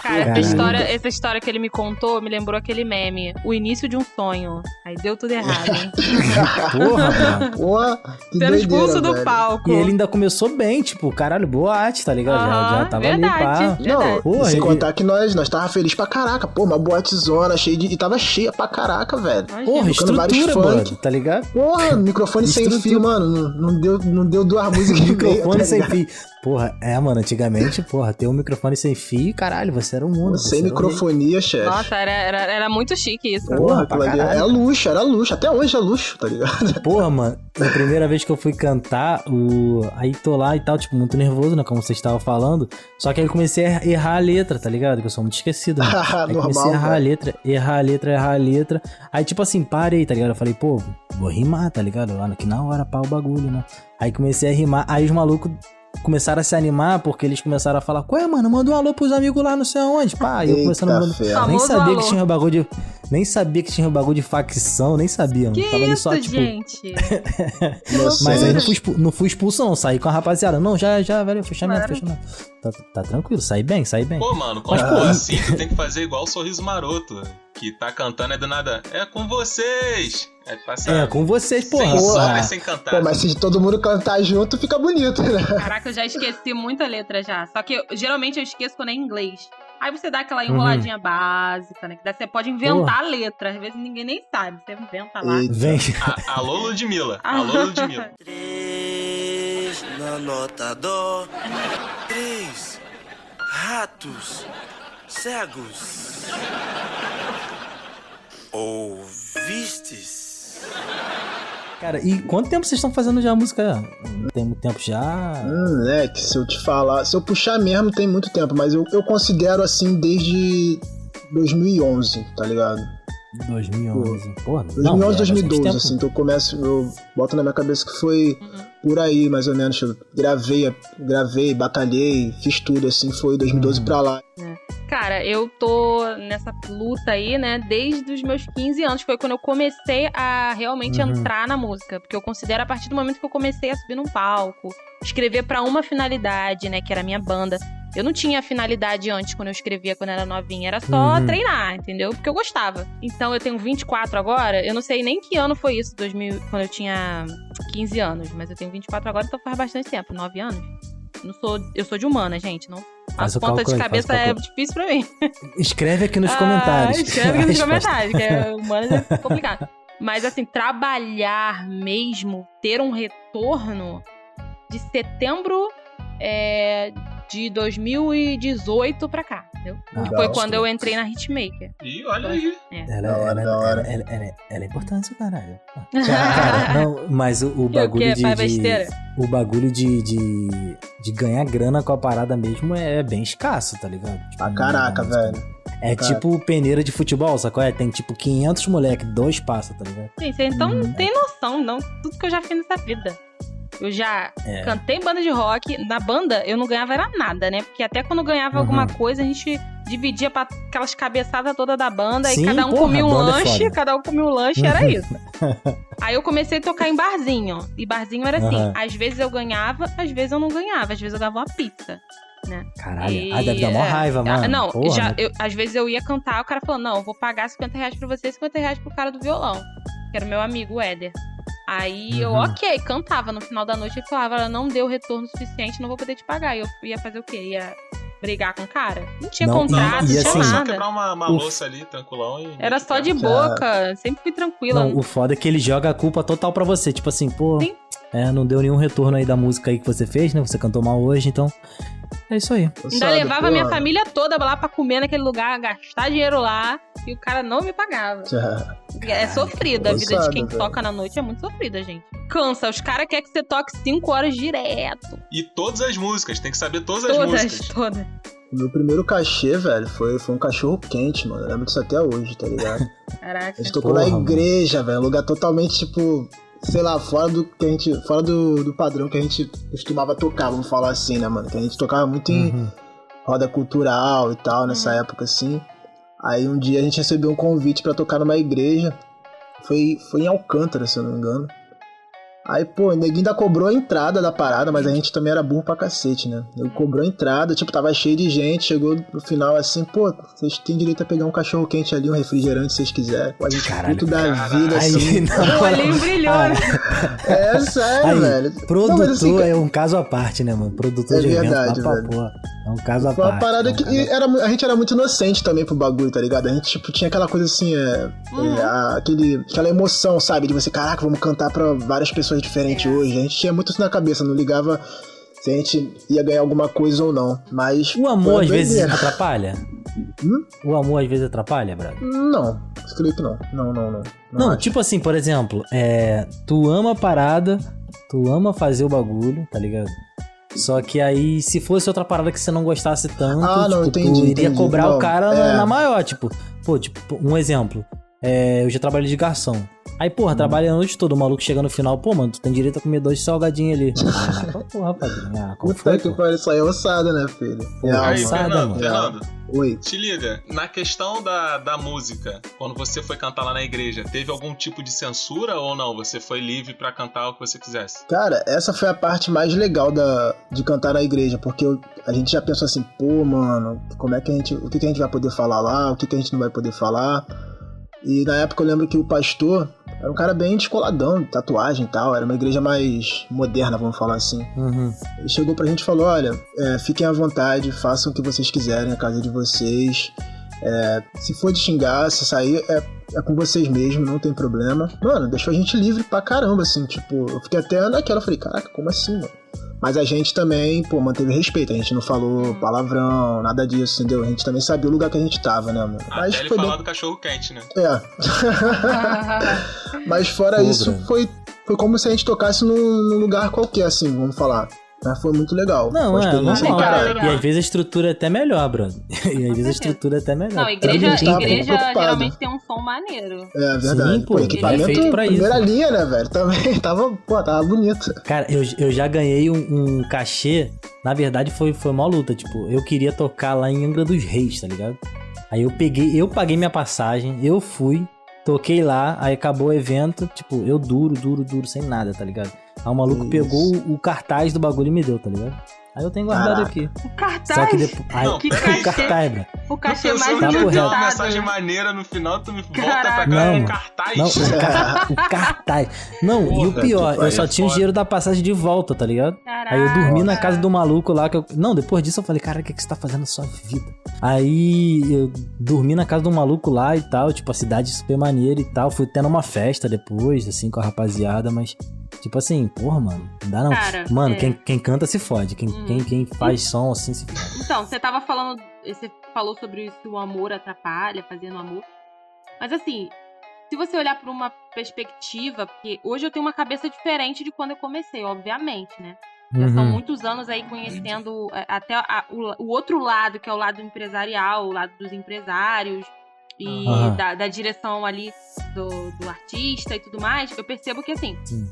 Speaker 6: Cara, essa
Speaker 4: Caralho.
Speaker 6: história, essa história que ele me contou me lembrou aquele meme. O início de um sonho. Aí deu tudo errado, hein?
Speaker 4: Porra, mano.
Speaker 7: Porra, que
Speaker 6: Sendo expulso do
Speaker 7: velho.
Speaker 6: palco.
Speaker 4: E ele ainda começou bem, tipo, caralho, boa arte, tá ligado? já, já tava
Speaker 6: verdade.
Speaker 4: ali, pá.
Speaker 7: Não.
Speaker 4: Porra,
Speaker 7: sem
Speaker 4: ele-
Speaker 7: contar que nós, nós tava feliz pra caraca. Pô, uma boatezona cheia de... E tava cheia pra caraca, velho.
Speaker 6: Imagina.
Speaker 4: Porra, estrutura,
Speaker 7: funk.
Speaker 4: brother, tá ligado?
Speaker 7: Porra, microfone sem fio, mano. Não, não deu, não deu duas músicas
Speaker 4: Microfone
Speaker 7: tá
Speaker 4: sem fio. Porra, é, mano, antigamente, porra, ter um microfone sem fio, caralho, você era um mundo.
Speaker 7: Sem microfonia, chefe.
Speaker 6: Nossa, era, era, era muito chique isso.
Speaker 4: Porra,
Speaker 7: ali é luxo, era luxo. Até hoje é luxo, tá ligado?
Speaker 4: Porra, mano, na primeira vez que eu fui cantar, o... aí tô lá e tal, tipo, muito nervoso, né? Como você estava falando. Só que aí eu comecei a errar a letra, tá ligado? Que eu sou muito esquecido, né? Aí
Speaker 7: Normal,
Speaker 4: comecei a errar a letra, errar a letra, errar a letra. Aí, tipo assim, parei, tá ligado? Eu falei, pô, vou rimar, tá ligado? Lá aqui na hora, pá, o bagulho, né? Aí comecei a rimar. Aí os malucos começaram a se animar porque eles começaram a falar, ué, mano, manda um alô pros amigos lá, não sei aonde. Pá, aí eu começando a mandar. Nem sabia
Speaker 6: alô.
Speaker 4: que tinha bagulho de. Nem sabia que tinha bagulho de facção, nem sabia, mano.
Speaker 6: Que
Speaker 4: Tava ali
Speaker 6: isso,
Speaker 4: só, tipo.
Speaker 6: gente?
Speaker 4: Mas aí não fui, expu- não fui expulso, não. Saí com a rapaziada. Não, já, já, velho, fechamento, fechamento. Tá, tá tranquilo, saí bem, saí bem.
Speaker 5: Pô, mano, quando for assim, tu tem que fazer igual o Sorriso Maroto. Que tá cantando é do nada. É com vocês! É, passa
Speaker 4: É, com vocês, porra.
Speaker 5: sem
Speaker 7: Porra.
Speaker 5: história, sem cantar.
Speaker 7: Pô, mas se todo mundo cantar junto, fica bonito, né?
Speaker 6: Caraca, eu já esqueci muita letra já. Só que eu- geralmente eu esqueço quando é em inglês. Aí você dá aquela enroladinha básica, né? Que você pode inventar a letra. Às vezes ninguém nem sabe. Você inventa lá.
Speaker 4: Vem.
Speaker 5: A- Alô, Ludmilla.
Speaker 6: Ah.
Speaker 5: Alô, Ludmilla.
Speaker 1: Três na nota dó. Três ratos cegos. Ouvistes?
Speaker 4: Cara, e quanto tempo vocês estão fazendo já a música? Tem muito tempo já?
Speaker 7: Hum, é, que se eu te falar, se eu puxar mesmo tem muito tempo, mas eu, eu considero assim desde 2011, tá ligado?
Speaker 4: 2011. Porra, não,
Speaker 7: 2011,
Speaker 4: é bastante
Speaker 7: 2012,
Speaker 4: tempo.
Speaker 7: assim, que eu começo, eu boto na minha cabeça que foi por aí, mais ou menos. Eu gravei, gravei, batalhei, fiz tudo, assim, foi 2012
Speaker 4: Uhum.
Speaker 7: pra lá.
Speaker 6: Cara, eu tô nessa luta aí, né, desde os meus 15 anos. Foi quando eu comecei a realmente
Speaker 4: Uhum.
Speaker 6: entrar na música. Porque eu considero a partir do momento que eu comecei a subir num palco, escrever pra uma finalidade, né, que era a minha banda. Eu não tinha finalidade antes, quando eu escrevia quando era novinha. Era só
Speaker 4: Uhum.
Speaker 6: treinar, entendeu? Porque eu gostava. Então eu tenho 24 agora. Eu não sei nem que ano foi isso, 2000, quando eu tinha 15 anos. Mas eu tenho 24 agora, então faz bastante tempo. 9 anos. Não sou, eu sou de humana, gente. Não Conta
Speaker 4: cálculo
Speaker 6: de cabeça é difícil pra mim.
Speaker 4: Escreve aqui nos
Speaker 6: Ah,
Speaker 4: comentários.
Speaker 6: Escreve aqui nos comentários, que é humano é complicado. Mas assim, trabalhar mesmo, ter um retorno de setembro é, de 2018 pra cá, entendeu?
Speaker 4: Ah,
Speaker 6: Que foi
Speaker 7: gosto.
Speaker 6: quando eu entrei na Hitmaker.
Speaker 5: E olha aí.
Speaker 7: Hora,
Speaker 4: ela, ela, ela, ela- ela é importante, caralho. Cara, não, mas o, o
Speaker 6: o
Speaker 4: bagulho de, de- o bagulho de, de, de ganhar grana com a parada mesmo é bem escasso, tá ligado? Tipo,
Speaker 7: Pra caraca,
Speaker 4: música.
Speaker 7: velho.
Speaker 4: É
Speaker 7: Cara.
Speaker 4: tipo peneira de futebol, sacou? É, tem tipo 500 moleque, dois passam, tá ligado?
Speaker 6: Gente, você então
Speaker 4: Hum.
Speaker 6: não tem noção, não. Tudo que eu já fiz nessa vida. Eu já
Speaker 4: É.
Speaker 6: cantei em banda de rock. Na banda, eu não ganhava era nada, né? Porque até quando ganhava
Speaker 4: Uhum.
Speaker 6: alguma coisa, a gente dividia pra aquelas cabeçadas todas da banda.
Speaker 4: Sim,
Speaker 6: e cada um
Speaker 4: porra,
Speaker 6: comia um
Speaker 4: é
Speaker 6: lanche,
Speaker 4: foda.
Speaker 6: cada um comia um lanche, era
Speaker 4: Uhum.
Speaker 6: isso. Aí eu comecei a tocar em barzinho. E barzinho era assim:
Speaker 4: Aham.
Speaker 6: às vezes eu ganhava, às vezes eu não ganhava. Às vezes eu ganhava uma pizza.
Speaker 4: Caralho.
Speaker 6: E-
Speaker 4: Ah, deve dar mó
Speaker 6: é.
Speaker 4: raiva,
Speaker 6: Ah,
Speaker 4: mano.
Speaker 6: Não,
Speaker 4: Porra,
Speaker 6: já,
Speaker 4: né?
Speaker 6: eu- às vezes eu ia cantar, o cara falou: não, eu vou pagar 50 reais pra você e 50 reais pro cara do violão. Que era meu amigo, o Éder. Aí eu,
Speaker 4: Uhum.
Speaker 6: ok, cantava. No final da noite ele falava: "Ela não deu retorno suficiente, não vou poder te pagar. E eu ia fazer o quê? Ia brigar com o cara? Não tinha
Speaker 4: Não,
Speaker 6: contrato,
Speaker 4: e
Speaker 6: não tinha
Speaker 4: assim-
Speaker 5: só
Speaker 6: nada.
Speaker 5: quebrar uma, uma louça ali, tranquilão. E
Speaker 6: Era só de boca, sempre fui tranquila.
Speaker 4: Não, o foda é que ele joga a culpa total pra você. Tipo assim, pô, é, não deu nenhum retorno aí da música aí que você fez, né? Você cantou mal hoje, então. É isso aí.
Speaker 6: Ainda
Speaker 7: Sabe,
Speaker 6: levava minha
Speaker 7: pô,
Speaker 6: família toda lá pra comer naquele lugar, gastar dinheiro lá, e o cara não me pagava. É sofrida. A vida de quem
Speaker 7: velho.
Speaker 6: toca na noite é muito sofrida, gente. Cansa. Os caras querem que você toque 5 horas direto.
Speaker 5: E todas as músicas, tem que saber todas as
Speaker 6: Todas,
Speaker 5: músicas.
Speaker 6: todas.
Speaker 7: O meu primeiro cachê, velho, foi, foi um cachorro quente, mano. Eu lembro disso até hoje, tá ligado?
Speaker 6: Caraca.
Speaker 7: A gente tocou
Speaker 4: Porra,
Speaker 7: na
Speaker 4: mano.
Speaker 7: igreja, velho. Um lugar totalmente, tipo, sei lá, fora do que a gente. Fora do, do padrão que a gente costumava tocar, vamos falar assim, né, mano? Que a gente tocava muito em
Speaker 4: Uhum.
Speaker 7: roda cultural e tal, nessa
Speaker 6: Uhum.
Speaker 7: época, assim. Aí um dia a gente recebeu um convite pra tocar numa igreja. Foi, foi em Alcântara, se eu não me engano. Aí, pô, o neguinho ainda cobrou a entrada da parada, mas a gente também era burro pra cacete, né? Ele cobrou a entrada, tipo, tava cheio de gente, chegou no final assim, pô, vocês têm direito a pegar um cachorro quente ali, um refrigerante se vocês quiserem. Pô, a gente
Speaker 4: Caralho,
Speaker 7: puto da
Speaker 5: caralho.
Speaker 7: vida, assim.
Speaker 4: Aí, não,
Speaker 6: O olhinho brilhou,
Speaker 4: Ah,
Speaker 6: né?
Speaker 7: É sério,
Speaker 4: Aí,
Speaker 7: velho.
Speaker 4: Produtor
Speaker 7: Não, assim,
Speaker 4: é um caso à parte, né, mano? Produtor
Speaker 7: É
Speaker 4: de evento,
Speaker 7: verdade,
Speaker 4: pra
Speaker 7: velho.
Speaker 4: porra. É um caso à
Speaker 7: Foi uma
Speaker 4: parte.
Speaker 7: parada
Speaker 4: é um
Speaker 7: que era, a gente era muito inocente também pro bagulho, tá ligado? A gente, tipo, tinha aquela coisa assim, é,
Speaker 6: Uhum.
Speaker 7: é, a- aquele, aquela emoção, sabe? De você, caraca, vamos cantar pra várias pessoas diferentes
Speaker 6: É.
Speaker 7: hoje. A gente tinha muito isso na cabeça, não ligava se a gente ia ganhar alguma coisa ou não. Mas.
Speaker 4: O amor às vezes atrapalha?
Speaker 7: Hum?
Speaker 4: O amor às vezes atrapalha, brother?
Speaker 7: Não, que não. Não, não, não.
Speaker 4: Não,
Speaker 7: acho.
Speaker 4: tipo assim, por exemplo, é, tu ama a parada, tu ama fazer o bagulho, tá ligado? Só que aí, se fosse outra parada que você não gostasse tanto,
Speaker 7: Ah, não,
Speaker 4: tipo,
Speaker 7: entendi,
Speaker 4: tu iria
Speaker 7: entendi.
Speaker 4: cobrar
Speaker 7: Não,
Speaker 4: o cara na,
Speaker 7: é.
Speaker 4: na maior, tipo, pô, tipo, um exemplo. É, eu já trabalhei de garçom. Aí, porra,
Speaker 7: Hum.
Speaker 4: trabalha a noite toda, o maluco chega no final, pô, mano, tu tem direito a comer dois salgadinhos ali. Ah, porra, padrinho. Ah,
Speaker 7: Puta
Speaker 4: foi,
Speaker 7: que
Speaker 4: pô?
Speaker 7: isso aí é ossada, né, filho?
Speaker 4: Pô,
Speaker 7: Real,
Speaker 5: Aí.
Speaker 4: Alçada,
Speaker 5: Fernando,
Speaker 4: mano.
Speaker 5: Fernando,
Speaker 7: Oi.
Speaker 5: te liga, na questão da, da música, quando você foi cantar lá na igreja, teve algum tipo de censura ou não? Você foi livre pra cantar o que você quisesse?
Speaker 7: Cara, essa foi a parte mais legal da, de cantar na igreja, porque eu- a gente já pensou assim, pô, mano, como é que a gente. O que, que a gente vai poder falar lá, o que, que a gente não vai poder falar. E na época eu lembro que o pastor era um cara bem descoladão, de tatuagem e tal, era uma igreja mais moderna, vamos falar assim.
Speaker 4: Uhum.
Speaker 7: Ele chegou pra gente e falou: olha, é, fiquem à vontade, façam o que vocês quiserem na casa de vocês. É, se for de xingar, se sair, é, é com vocês mesmo, não tem problema. Mano, deixou a gente livre pra caramba, assim, tipo, eu fiquei até naquela, eu falei, caraca, como assim, mano? Mas a gente também, pô, manteve respeito, a gente não falou palavrão, nada disso, entendeu? A gente também sabia o lugar que a gente tava, né, mano? Mas
Speaker 5: Até ele
Speaker 7: foi
Speaker 5: falar
Speaker 7: bem...
Speaker 5: do cachorro quente, né?
Speaker 7: É. Mas fora isso, foi, foi como se a gente tocasse num, num lugar qualquer, assim, vamos falar. Mas foi muito legal.
Speaker 4: Não, é, normal. E às vezes a estrutura é até melhor, brother. E às vezes a estrutura é até melhor.
Speaker 6: Não, igreja, igreja geralmente tem um som maneiro.
Speaker 7: É verdade.
Speaker 4: Sim, pô,
Speaker 7: pô, equipamento
Speaker 4: é feito pra
Speaker 7: primeira
Speaker 4: isso.
Speaker 7: linha, né, velho? Também tava, pô, tava bonito.
Speaker 4: Cara, eu, eu já ganhei um, um cachê. Na verdade, foi, foi uma luta. Tipo, eu queria tocar lá em Angra dos Reis, tá ligado? Aí eu peguei, eu paguei minha passagem, eu fui, toquei lá, aí acabou o evento, tipo, eu duro, duro, duro, sem nada, tá ligado? Aí o maluco
Speaker 7: Isso.
Speaker 4: pegou o, o cartaz do bagulho e me deu, tá ligado? Aí eu tenho guardado
Speaker 7: Caraca.
Speaker 4: aqui.
Speaker 6: O cartaz,
Speaker 4: Só que depois. Aí,
Speaker 5: Não,
Speaker 6: que
Speaker 4: o
Speaker 5: peraí.
Speaker 4: cartaz, bro.
Speaker 6: o cachê
Speaker 5: Eu
Speaker 6: mais
Speaker 5: pensei
Speaker 4: Tá
Speaker 5: uma mensagem maneira no final, tu me volta
Speaker 6: Caraca.
Speaker 5: pra cá
Speaker 4: Não,
Speaker 5: com
Speaker 4: mano.
Speaker 5: cartaz.
Speaker 4: Não, o, ca- o cartaz. Não, e o
Speaker 5: Porra,
Speaker 4: pior, eu só tinha o dinheiro da passagem de volta, tá ligado? Aí eu dormi na casa do maluco lá que eu. Não, depois disso eu falei, cara, o que, que você tá fazendo na sua vida? Aí eu dormi na casa do maluco lá e tal, tipo, a cidade super maneira e tal. Fui tendo uma festa depois, assim, com a rapaziada, mas. Tipo assim, porra, mano, não dá não.
Speaker 6: Cara,
Speaker 4: mano,
Speaker 6: é.
Speaker 4: quem, quem canta se fode. Quem,
Speaker 6: Hum.
Speaker 4: quem, quem faz som assim se fode.
Speaker 6: Então, você tava falando. Você falou sobre isso, o amor atrapalha, fazendo amor. Mas assim, se você olhar por uma perspectiva, porque hoje eu tenho uma cabeça diferente de quando eu comecei, obviamente, né? Já são
Speaker 4: Uhum.
Speaker 6: muitos anos aí conhecendo é, até a- o, o outro lado, que é o lado empresarial, o lado dos empresários e
Speaker 4: Aham.
Speaker 6: da, da direção ali do, do artista e tudo mais. Eu percebo que assim,
Speaker 4: Sim.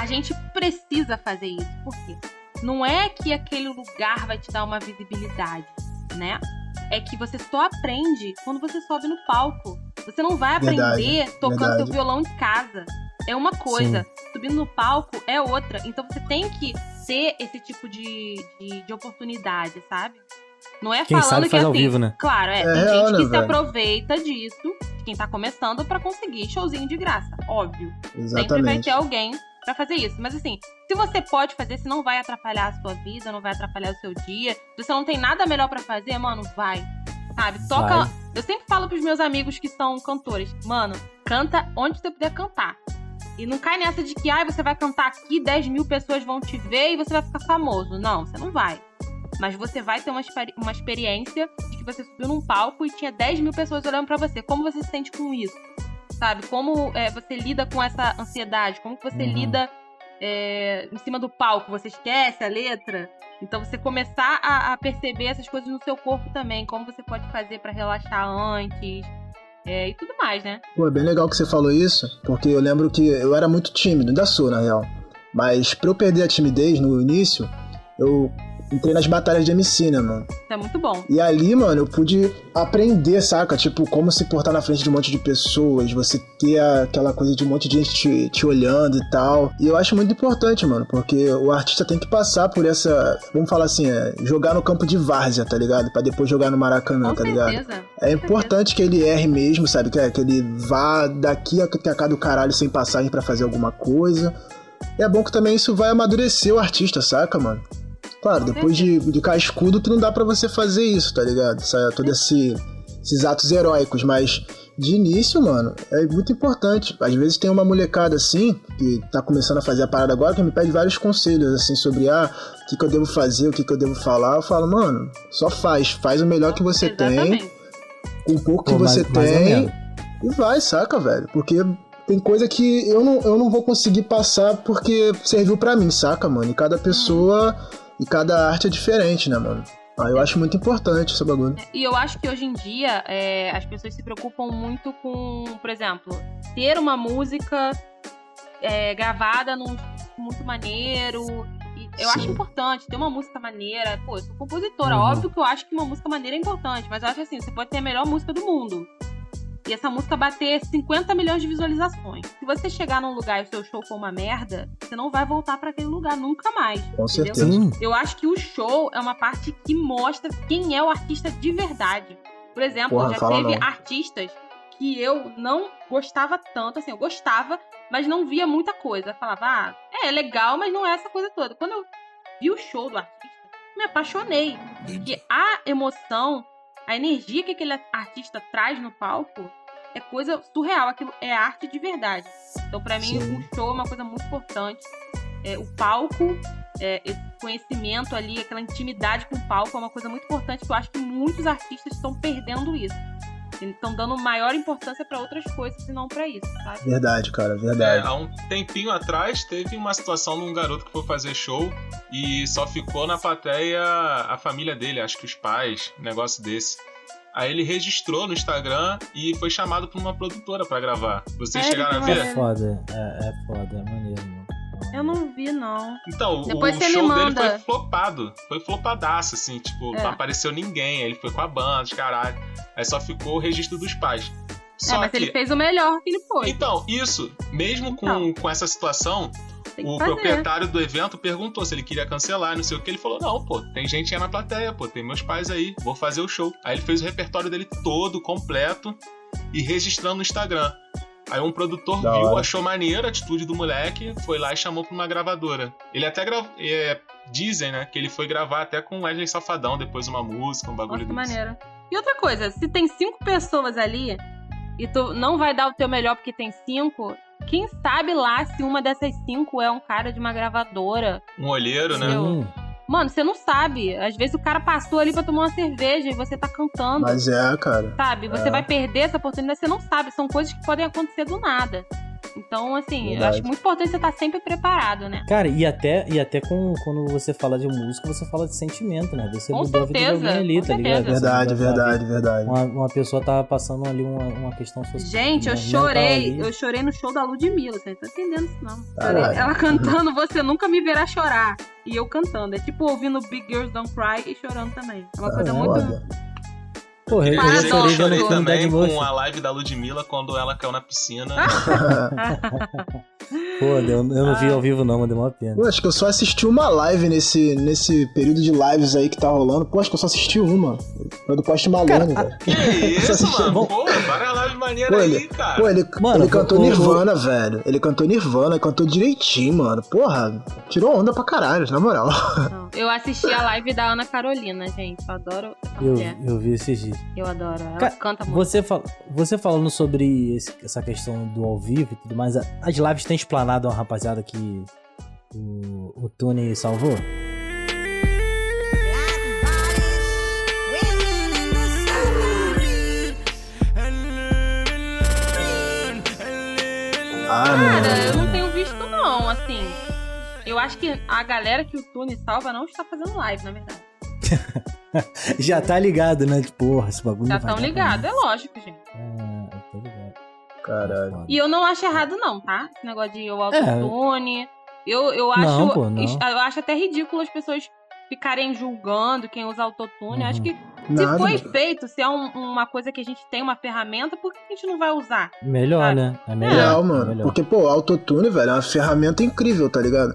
Speaker 6: A gente precisa fazer isso. Por quê? Não é que aquele lugar vai te dar uma visibilidade, né? É que você só aprende quando você sobe no palco. Você não vai aprender
Speaker 7: Verdade,
Speaker 6: tocando
Speaker 7: verdade.
Speaker 6: seu violão em casa. É uma coisa. Subindo no palco é outra. Então você tem que ter esse tipo de, de, de oportunidade, sabe? Não é
Speaker 4: Quem
Speaker 6: falando
Speaker 4: sabe
Speaker 6: que
Speaker 4: faz ao
Speaker 6: assim.
Speaker 4: vivo, né?
Speaker 6: Claro, é.
Speaker 7: É
Speaker 6: tem gente que se
Speaker 7: velho?
Speaker 6: aproveita disso, de quem tá começando, pra conseguir showzinho de graça. Óbvio. Sempre vai
Speaker 7: Exatamente.
Speaker 6: ter alguém pra fazer isso. Mas assim, se você pode fazer, se não vai atrapalhar a sua vida, não vai atrapalhar o seu dia, se você não tem nada melhor pra fazer, mano, vai. Sabe? Toca.
Speaker 4: Vai.
Speaker 6: Eu sempre falo pros meus amigos que são cantores, mano, canta onde você puder cantar. E não cai nessa de que, ai, você vai cantar aqui, 10 mil pessoas vão te ver e você vai ficar famoso. Não, você não vai. Mas você vai ter uma, uma experiência de que você subiu num palco e tinha 10 mil pessoas olhando pra você. Como você se sente com isso? Sabe? Como é, você lida com essa ansiedade? Como que você
Speaker 4: Uhum.
Speaker 6: lida é, em cima do palco? Você esquece a letra? Então você começar a, a perceber essas coisas no seu corpo também. Como você pode fazer pra relaxar antes é, e tudo mais, né?
Speaker 7: Pô, é bem legal que você falou isso, porque eu lembro que eu era muito tímido, ainda sou, na real. Mas pra eu perder a timidez no início, eu entrei nas batalhas de MC, né, mano?
Speaker 6: É muito bom.
Speaker 7: E ali, mano, eu pude aprender, saca? Tipo, como se portar na frente de um monte de pessoas, você ter a- aquela coisa de um monte de gente te, te olhando e tal. E eu acho muito importante, mano, porque o artista tem que passar por essa, vamos falar assim, é, jogar no campo de várzea, tá ligado? Pra depois jogar no Maracanã,
Speaker 6: Com
Speaker 7: tá ligado?
Speaker 6: certeza.
Speaker 7: É importante que ele erre mesmo, sabe? Que, é, que ele vá daqui a cá do caralho sem passagem pra fazer alguma coisa. E é bom que também isso vai amadurecer o artista, saca, mano? Claro, depois de, de cascudo que não dá pra você fazer isso, tá ligado? Essa, todo esse, esses atos heróicos, mas de início, mano, é muito importante. Às vezes tem uma molecada assim, que tá começando a fazer a parada agora, que me pede vários conselhos, assim, sobre, ah, o que, que eu devo fazer, o que, que eu devo falar. Eu falo, mano, só faz, faz o melhor que você tem
Speaker 6: Exatamente.
Speaker 7: com o pouco que
Speaker 4: Pô,
Speaker 7: você
Speaker 4: mais- mais
Speaker 7: tem
Speaker 4: menos.
Speaker 7: e vai, saca, velho? Porque tem coisa que eu não, eu não vou conseguir passar porque serviu pra mim, saca, mano? E cada pessoa e cada arte é diferente, né, mano? Ah, eu acho muito importante esse bagulho.
Speaker 6: E eu acho que hoje em dia é, as pessoas se preocupam muito com, por exemplo, ter uma música é, gravada num muito maneiro. Eu
Speaker 7: Sim.
Speaker 6: acho importante ter uma música maneira. Pô, eu sou compositora.
Speaker 4: Uhum.
Speaker 6: Óbvio que eu acho que uma música maneira é importante, mas eu acho assim, você pode ter a melhor música do mundo. E essa música bater 50 milhões de visualizações. Se você chegar num lugar e o seu show for uma merda, você não vai voltar pra aquele lugar nunca mais.
Speaker 7: Com
Speaker 6: entendeu?
Speaker 7: certeza.
Speaker 6: Eu acho que o show é uma parte que mostra quem é o artista de verdade. Por exemplo,
Speaker 7: Porra,
Speaker 6: já teve
Speaker 7: não.
Speaker 6: artistas que eu não gostava tanto, assim, eu gostava, mas não via muita coisa. Eu falava, ah, é legal, mas não é essa coisa toda. Quando eu vi o show do artista, me apaixonei. Porque a emoção, a energia que aquele artista traz no palco é coisa surreal. Aquilo é arte de verdade. Então, pra mim,
Speaker 7: Sim.
Speaker 6: o show é uma coisa muito importante. É, o palco, é, esse conhecimento ali, aquela intimidade com o palco é uma coisa muito importante que eu acho que muitos artistas estão perdendo isso. Estão dando maior importância pra outras coisas e não pra isso, sabe?
Speaker 7: Verdade, cara,
Speaker 5: É,
Speaker 7: verdade.
Speaker 5: há um tempinho atrás teve uma situação de um garoto que foi fazer show e só ficou na plateia a família dele, acho que os pais, um negócio desse. Aí ele registrou no Instagram e foi chamado por uma produtora pra gravar. Vocês
Speaker 6: Sério?
Speaker 5: chegaram a ver?
Speaker 4: É foda, é, é foda, é maneiro, mano.
Speaker 6: Eu não vi, não.
Speaker 5: Então,
Speaker 6: Depois
Speaker 5: o
Speaker 6: você me
Speaker 5: show dele foi flopado. Foi flopadaço, assim, tipo,
Speaker 6: É.
Speaker 5: não apareceu ninguém. Aí ele foi com a banda, os caralho. Aí só ficou o registro dos pais. Só
Speaker 6: é, mas
Speaker 5: que.
Speaker 6: ele fez o melhor que ele foi.
Speaker 5: Então, isso, mesmo com,
Speaker 6: Então.
Speaker 5: com essa situação,
Speaker 6: Tem que
Speaker 5: o
Speaker 6: fazer.
Speaker 5: proprietário do evento perguntou se ele queria cancelar, não sei o que. Ele falou: Não, pô, tem gente aí na plateia, pô, tem meus pais aí, vou fazer o show. Aí ele fez o repertório dele todo, completo, e registrando no Instagram. Aí um produtor
Speaker 7: Da
Speaker 5: viu,
Speaker 7: hora.
Speaker 5: achou maneiro a atitude do moleque, foi lá e chamou pra uma gravadora. Ele até gravou. dizem, né, que ele foi gravar até com o Wesley Safadão depois uma música, um bagulho
Speaker 6: Nossa, que
Speaker 5: desse.
Speaker 6: maneiro. E outra coisa, se tem cinco pessoas ali e tu não vai dar o teu melhor porque tem cinco, quem sabe lá se uma dessas cinco é um cara de uma gravadora?
Speaker 5: Um olheiro, né?
Speaker 4: Sim.
Speaker 6: Mano, você não sabe. Às vezes o cara passou ali pra tomar uma cerveja e você tá cantando,
Speaker 7: Mas é, cara.
Speaker 6: sabe? Você
Speaker 7: é.
Speaker 6: vai perder essa oportunidade, você não sabe. São coisas que podem acontecer do nada. Então, assim, eu
Speaker 7: Verdade.
Speaker 6: acho muito importante você estar sempre preparado, né?
Speaker 4: Cara, e até, e até com, quando você fala de música, você fala de sentimento, né? Você
Speaker 6: Com
Speaker 4: mudou a vida de
Speaker 6: certeza,
Speaker 4: alguém ali, tá ligado?
Speaker 6: certeza.
Speaker 4: Você
Speaker 7: Verdade,
Speaker 4: a
Speaker 7: verdade, verdade.
Speaker 4: Uma, uma pessoa tava passando ali uma, uma questão social.
Speaker 6: Gente, eu chorei.
Speaker 4: ali.
Speaker 6: Eu chorei no show da Ludmilla. Você não tá entendendo isso, não.
Speaker 7: Caralho.
Speaker 6: Chorei. Ela cantando Você Nunca Me Verá Chorar. E eu cantando. É tipo ouvindo Big Girls Don't Cry e chorando também. É uma coisa muito.
Speaker 4: Porra, eu, eu
Speaker 6: Paradoxo.
Speaker 4: chorei vendo o filme Dead
Speaker 5: também
Speaker 4: Motion.
Speaker 5: com a live da Ludmilla quando ela caiu na piscina.
Speaker 4: Pô, eu, eu não vi
Speaker 6: Ah.
Speaker 4: ao vivo não, mas deu uma pena.
Speaker 7: Pô, acho que eu só assisti uma live nesse, nesse período de lives aí que tá rolando. Pô, acho que eu só assisti uma. Foi do Post Malone, velho.
Speaker 5: Que isso, mano? Pô, várias lives maneiras
Speaker 7: Pô,
Speaker 5: aí,
Speaker 7: ele-
Speaker 5: cara.
Speaker 7: Pô, ele,
Speaker 4: Mano,
Speaker 7: ele cantou
Speaker 4: o-
Speaker 7: Nirvana, velho. Ele cantou Nirvana, cantou direitinho, mano. Porra, tirou onda pra caralho, na moral.
Speaker 6: Não. Eu assisti a live da Ana Carolina, gente. Eu adoro essa
Speaker 4: Eu,
Speaker 6: mulher.
Speaker 4: eu vi esses dias.
Speaker 6: Eu adoro. Ela
Speaker 4: Ca-
Speaker 6: canta muito.
Speaker 4: Você, fal- você falando sobre esse- essa questão do ao vivo e tudo mais, a- as lives têm explanado uma rapaziada que o, o Tune salvou?
Speaker 7: Ah,
Speaker 6: Cara, eu não tenho visto, não, assim. Eu acho que a galera que o Tune salva não está fazendo live, na verdade.
Speaker 4: Já tá ligado, né? Tipo, porra, esse bagulho
Speaker 6: Já estão
Speaker 4: dar
Speaker 6: ligados, é lógico, gente.
Speaker 4: Ah, eu tô ligado.
Speaker 7: Caralho.
Speaker 6: E eu não acho errado, não, tá? Esse negócio de o autotune. Eu, eu acho.
Speaker 4: Não, pô, não.
Speaker 6: Eu acho até ridículo as pessoas ficarem julgando quem usa autotune.
Speaker 4: Uhum.
Speaker 6: Acho que
Speaker 7: Nada.
Speaker 6: se foi feito, se é um- uma coisa que a gente tem, uma ferramenta, por que a gente não vai usar?
Speaker 4: Melhor,
Speaker 6: Sabe?
Speaker 4: né? É melhor.
Speaker 7: Real,
Speaker 4: é
Speaker 7: mano.
Speaker 4: melhor.
Speaker 7: Porque, pô, autotune, velho, é uma ferramenta incrível, tá ligado?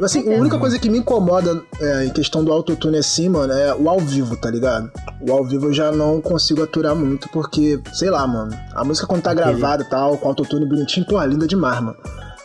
Speaker 7: Assim, a única coisa que me incomoda é, em questão do autotune assim, mano, é o ao vivo, tá ligado? O ao vivo eu já não consigo aturar muito, porque, sei lá, mano, a música quando tá gravada e tal, com autotune bonitinho, pô, linda demais, mano.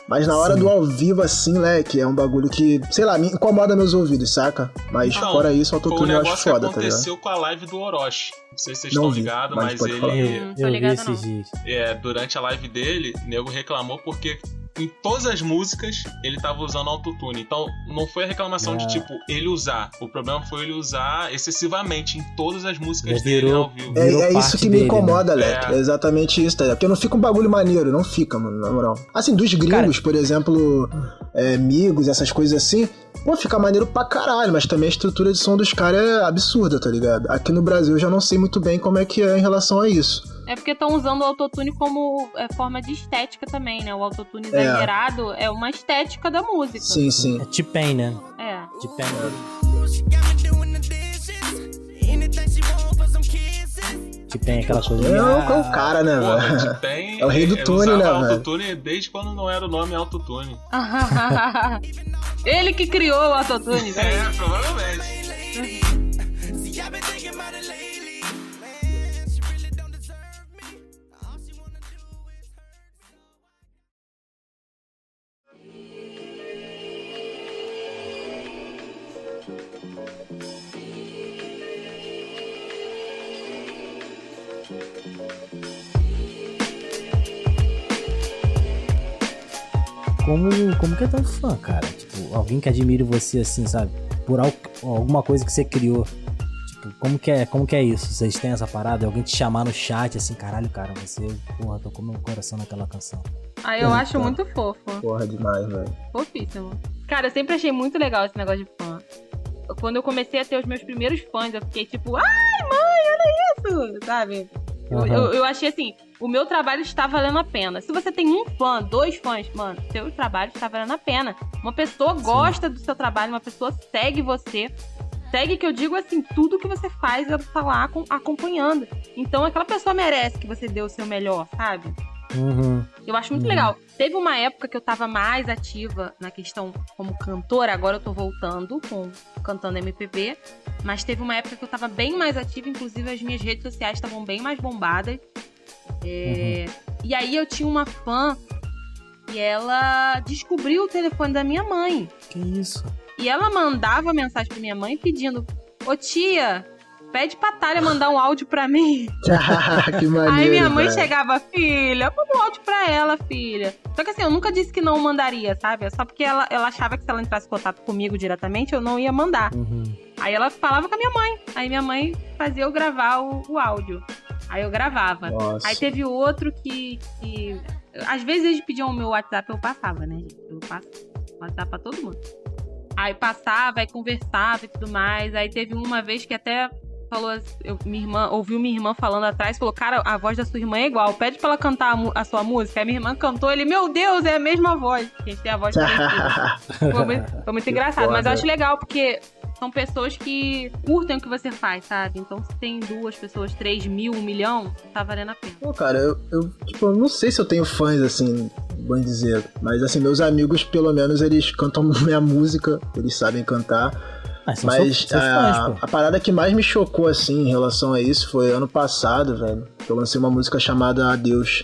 Speaker 7: Mas na hora
Speaker 4: Sim.
Speaker 7: do ao vivo, assim, né, que é um bagulho que, sei lá, me incomoda meus ouvidos, saca? Mas
Speaker 5: Então,
Speaker 7: fora isso, o autotune eu acho foda,
Speaker 5: que
Speaker 7: tá ligado?
Speaker 5: aconteceu com a live do Orochi. Não sei se vocês
Speaker 7: Não
Speaker 5: estão ligados,
Speaker 7: mas
Speaker 5: mas, ele.
Speaker 7: falar.
Speaker 6: Hum, tô
Speaker 4: eu vi
Speaker 6: ligada,
Speaker 4: esses
Speaker 6: não.
Speaker 4: dias.
Speaker 5: É, durante a live dele, o nego reclamou porque em todas as músicas ele tava usando autotune. Então não foi a reclamação
Speaker 4: Ah.
Speaker 5: de tipo ele usar. O problema foi ele usar excessivamente em todas as músicas
Speaker 4: Já
Speaker 5: dele
Speaker 4: virou-
Speaker 5: ao vivo.
Speaker 7: É,
Speaker 4: Virou
Speaker 7: é isso que me
Speaker 4: dele,
Speaker 7: incomoda,
Speaker 5: né?
Speaker 7: Leque.
Speaker 5: É.
Speaker 7: É. exatamente isso, tá? Porque não fica um bagulho maneiro, não fica, mano, na moral. Assim, dos gringos, por exemplo, é, amigos, essas coisas assim, pô, fica maneiro pra caralho, mas também a estrutura de som dos caras é absurda, tá ligado? Aqui no Brasil eu já não sei muito bem como é que é em relação a isso.
Speaker 6: É porque estão usando o autotune como é, forma de estética também, né? O autotune
Speaker 7: É.
Speaker 6: exagerado é uma estética da música.
Speaker 7: Sim, sim.
Speaker 4: É T-Pain, né?
Speaker 6: É.
Speaker 4: T-Pain. T-Pain é aquela coisa.
Speaker 7: É,
Speaker 4: de,
Speaker 7: o- é
Speaker 4: ah,
Speaker 7: o cara, né, velho?
Speaker 5: tem,
Speaker 7: É o rei do tune, né, velho?
Speaker 5: autotune desde quando não era o nome autotune.
Speaker 6: Ele que criou o autotune, velho.
Speaker 5: É, provavelmente.
Speaker 4: Como, como que é tão fã, cara? Tipo, alguém que admire você assim, sabe? Por al- alguma coisa que você criou. Tipo, como que é, como que é isso? Vocês têm essa parada? Alguém te chamar no chat assim, caralho, cara, você, porra, tocou meu coração naquela canção.
Speaker 6: Aí eu acho
Speaker 7: tá.
Speaker 6: muito fofo.
Speaker 7: Porra, demais, velho.
Speaker 6: Fofíssimo. Cara, eu sempre achei muito legal esse negócio de fã. Quando eu comecei a ter os meus primeiros fãs, eu fiquei tipo, ai, mãe, olha isso! Sabe? Eu,
Speaker 4: Aham.
Speaker 6: eu, eu achei assim, o meu trabalho está valendo a pena. Se você tem um fã, dois fãs, mano, seu trabalho está valendo a pena. Uma pessoa gosta do seu trabalho, uma pessoa segue você. Segue que eu digo assim, tudo que você faz, ela tá lá acom- acompanhando. Então aquela pessoa merece que você dê o seu melhor, sabe?
Speaker 4: Uhum.
Speaker 6: Eu acho muito
Speaker 4: Uhum.
Speaker 6: legal. Teve uma época que eu tava mais ativa na questão como cantora, agora eu tô voltando com cantando MPB, mas teve uma época que eu tava bem mais ativa, inclusive as minhas redes sociais estavam bem mais bombadas. É, E aí eu tinha uma fã e ela descobriu o telefone da minha mãe.
Speaker 4: Que isso?
Speaker 6: E ela mandava mensagem pra minha mãe pedindo: Ô tia, pede pra Thalia mandar um áudio pra mim.
Speaker 7: que maneiro,
Speaker 6: Aí minha mãe
Speaker 7: velho.
Speaker 6: chegava, filha, manda um áudio pra ela, filha. Só que assim, eu nunca disse que não mandaria, sabe? É Só porque ela, ela achava que se ela entrasse em contato comigo diretamente, eu não ia mandar.
Speaker 4: Uhum.
Speaker 6: Aí ela falava com a minha mãe. Aí minha mãe fazia eu gravar o, o áudio. Aí eu gravava.
Speaker 7: Nossa.
Speaker 6: Aí teve outro que, que. Às vezes eles pediam o meu WhatsApp, eu passava, né? Eu passo WhatsApp pra todo mundo. Aí passava, aí conversava e tudo mais. Aí teve uma vez que até falou, eu, minha irmã, ouviu minha irmã falando atrás, falou, cara, a voz da sua irmã é igual, pede pra ela cantar a, a sua música. Aí minha irmã cantou, ele, meu Deus, é a mesma voz. A gente tem a voz parecida. Foi muito, foi muito
Speaker 7: Que
Speaker 6: engraçado, mas
Speaker 7: foda.
Speaker 6: eu acho legal porque são pessoas que curtem o que você faz, sabe? Então se tem duas pessoas, três mil, um milhão, tá valendo a pena.
Speaker 7: Pô, cara, eu, eu, tipo, eu não sei se eu tenho fãs, assim, bom dizer. Mas, assim, meus amigos, pelo menos, eles cantam minha música, eles sabem cantar.
Speaker 4: Ah,
Speaker 7: Mas
Speaker 4: seus, seus fãs,
Speaker 7: a,
Speaker 4: pô.
Speaker 7: a parada que mais me chocou, assim, em relação a isso foi ano passado, velho. Eu lancei uma música chamada Adeus.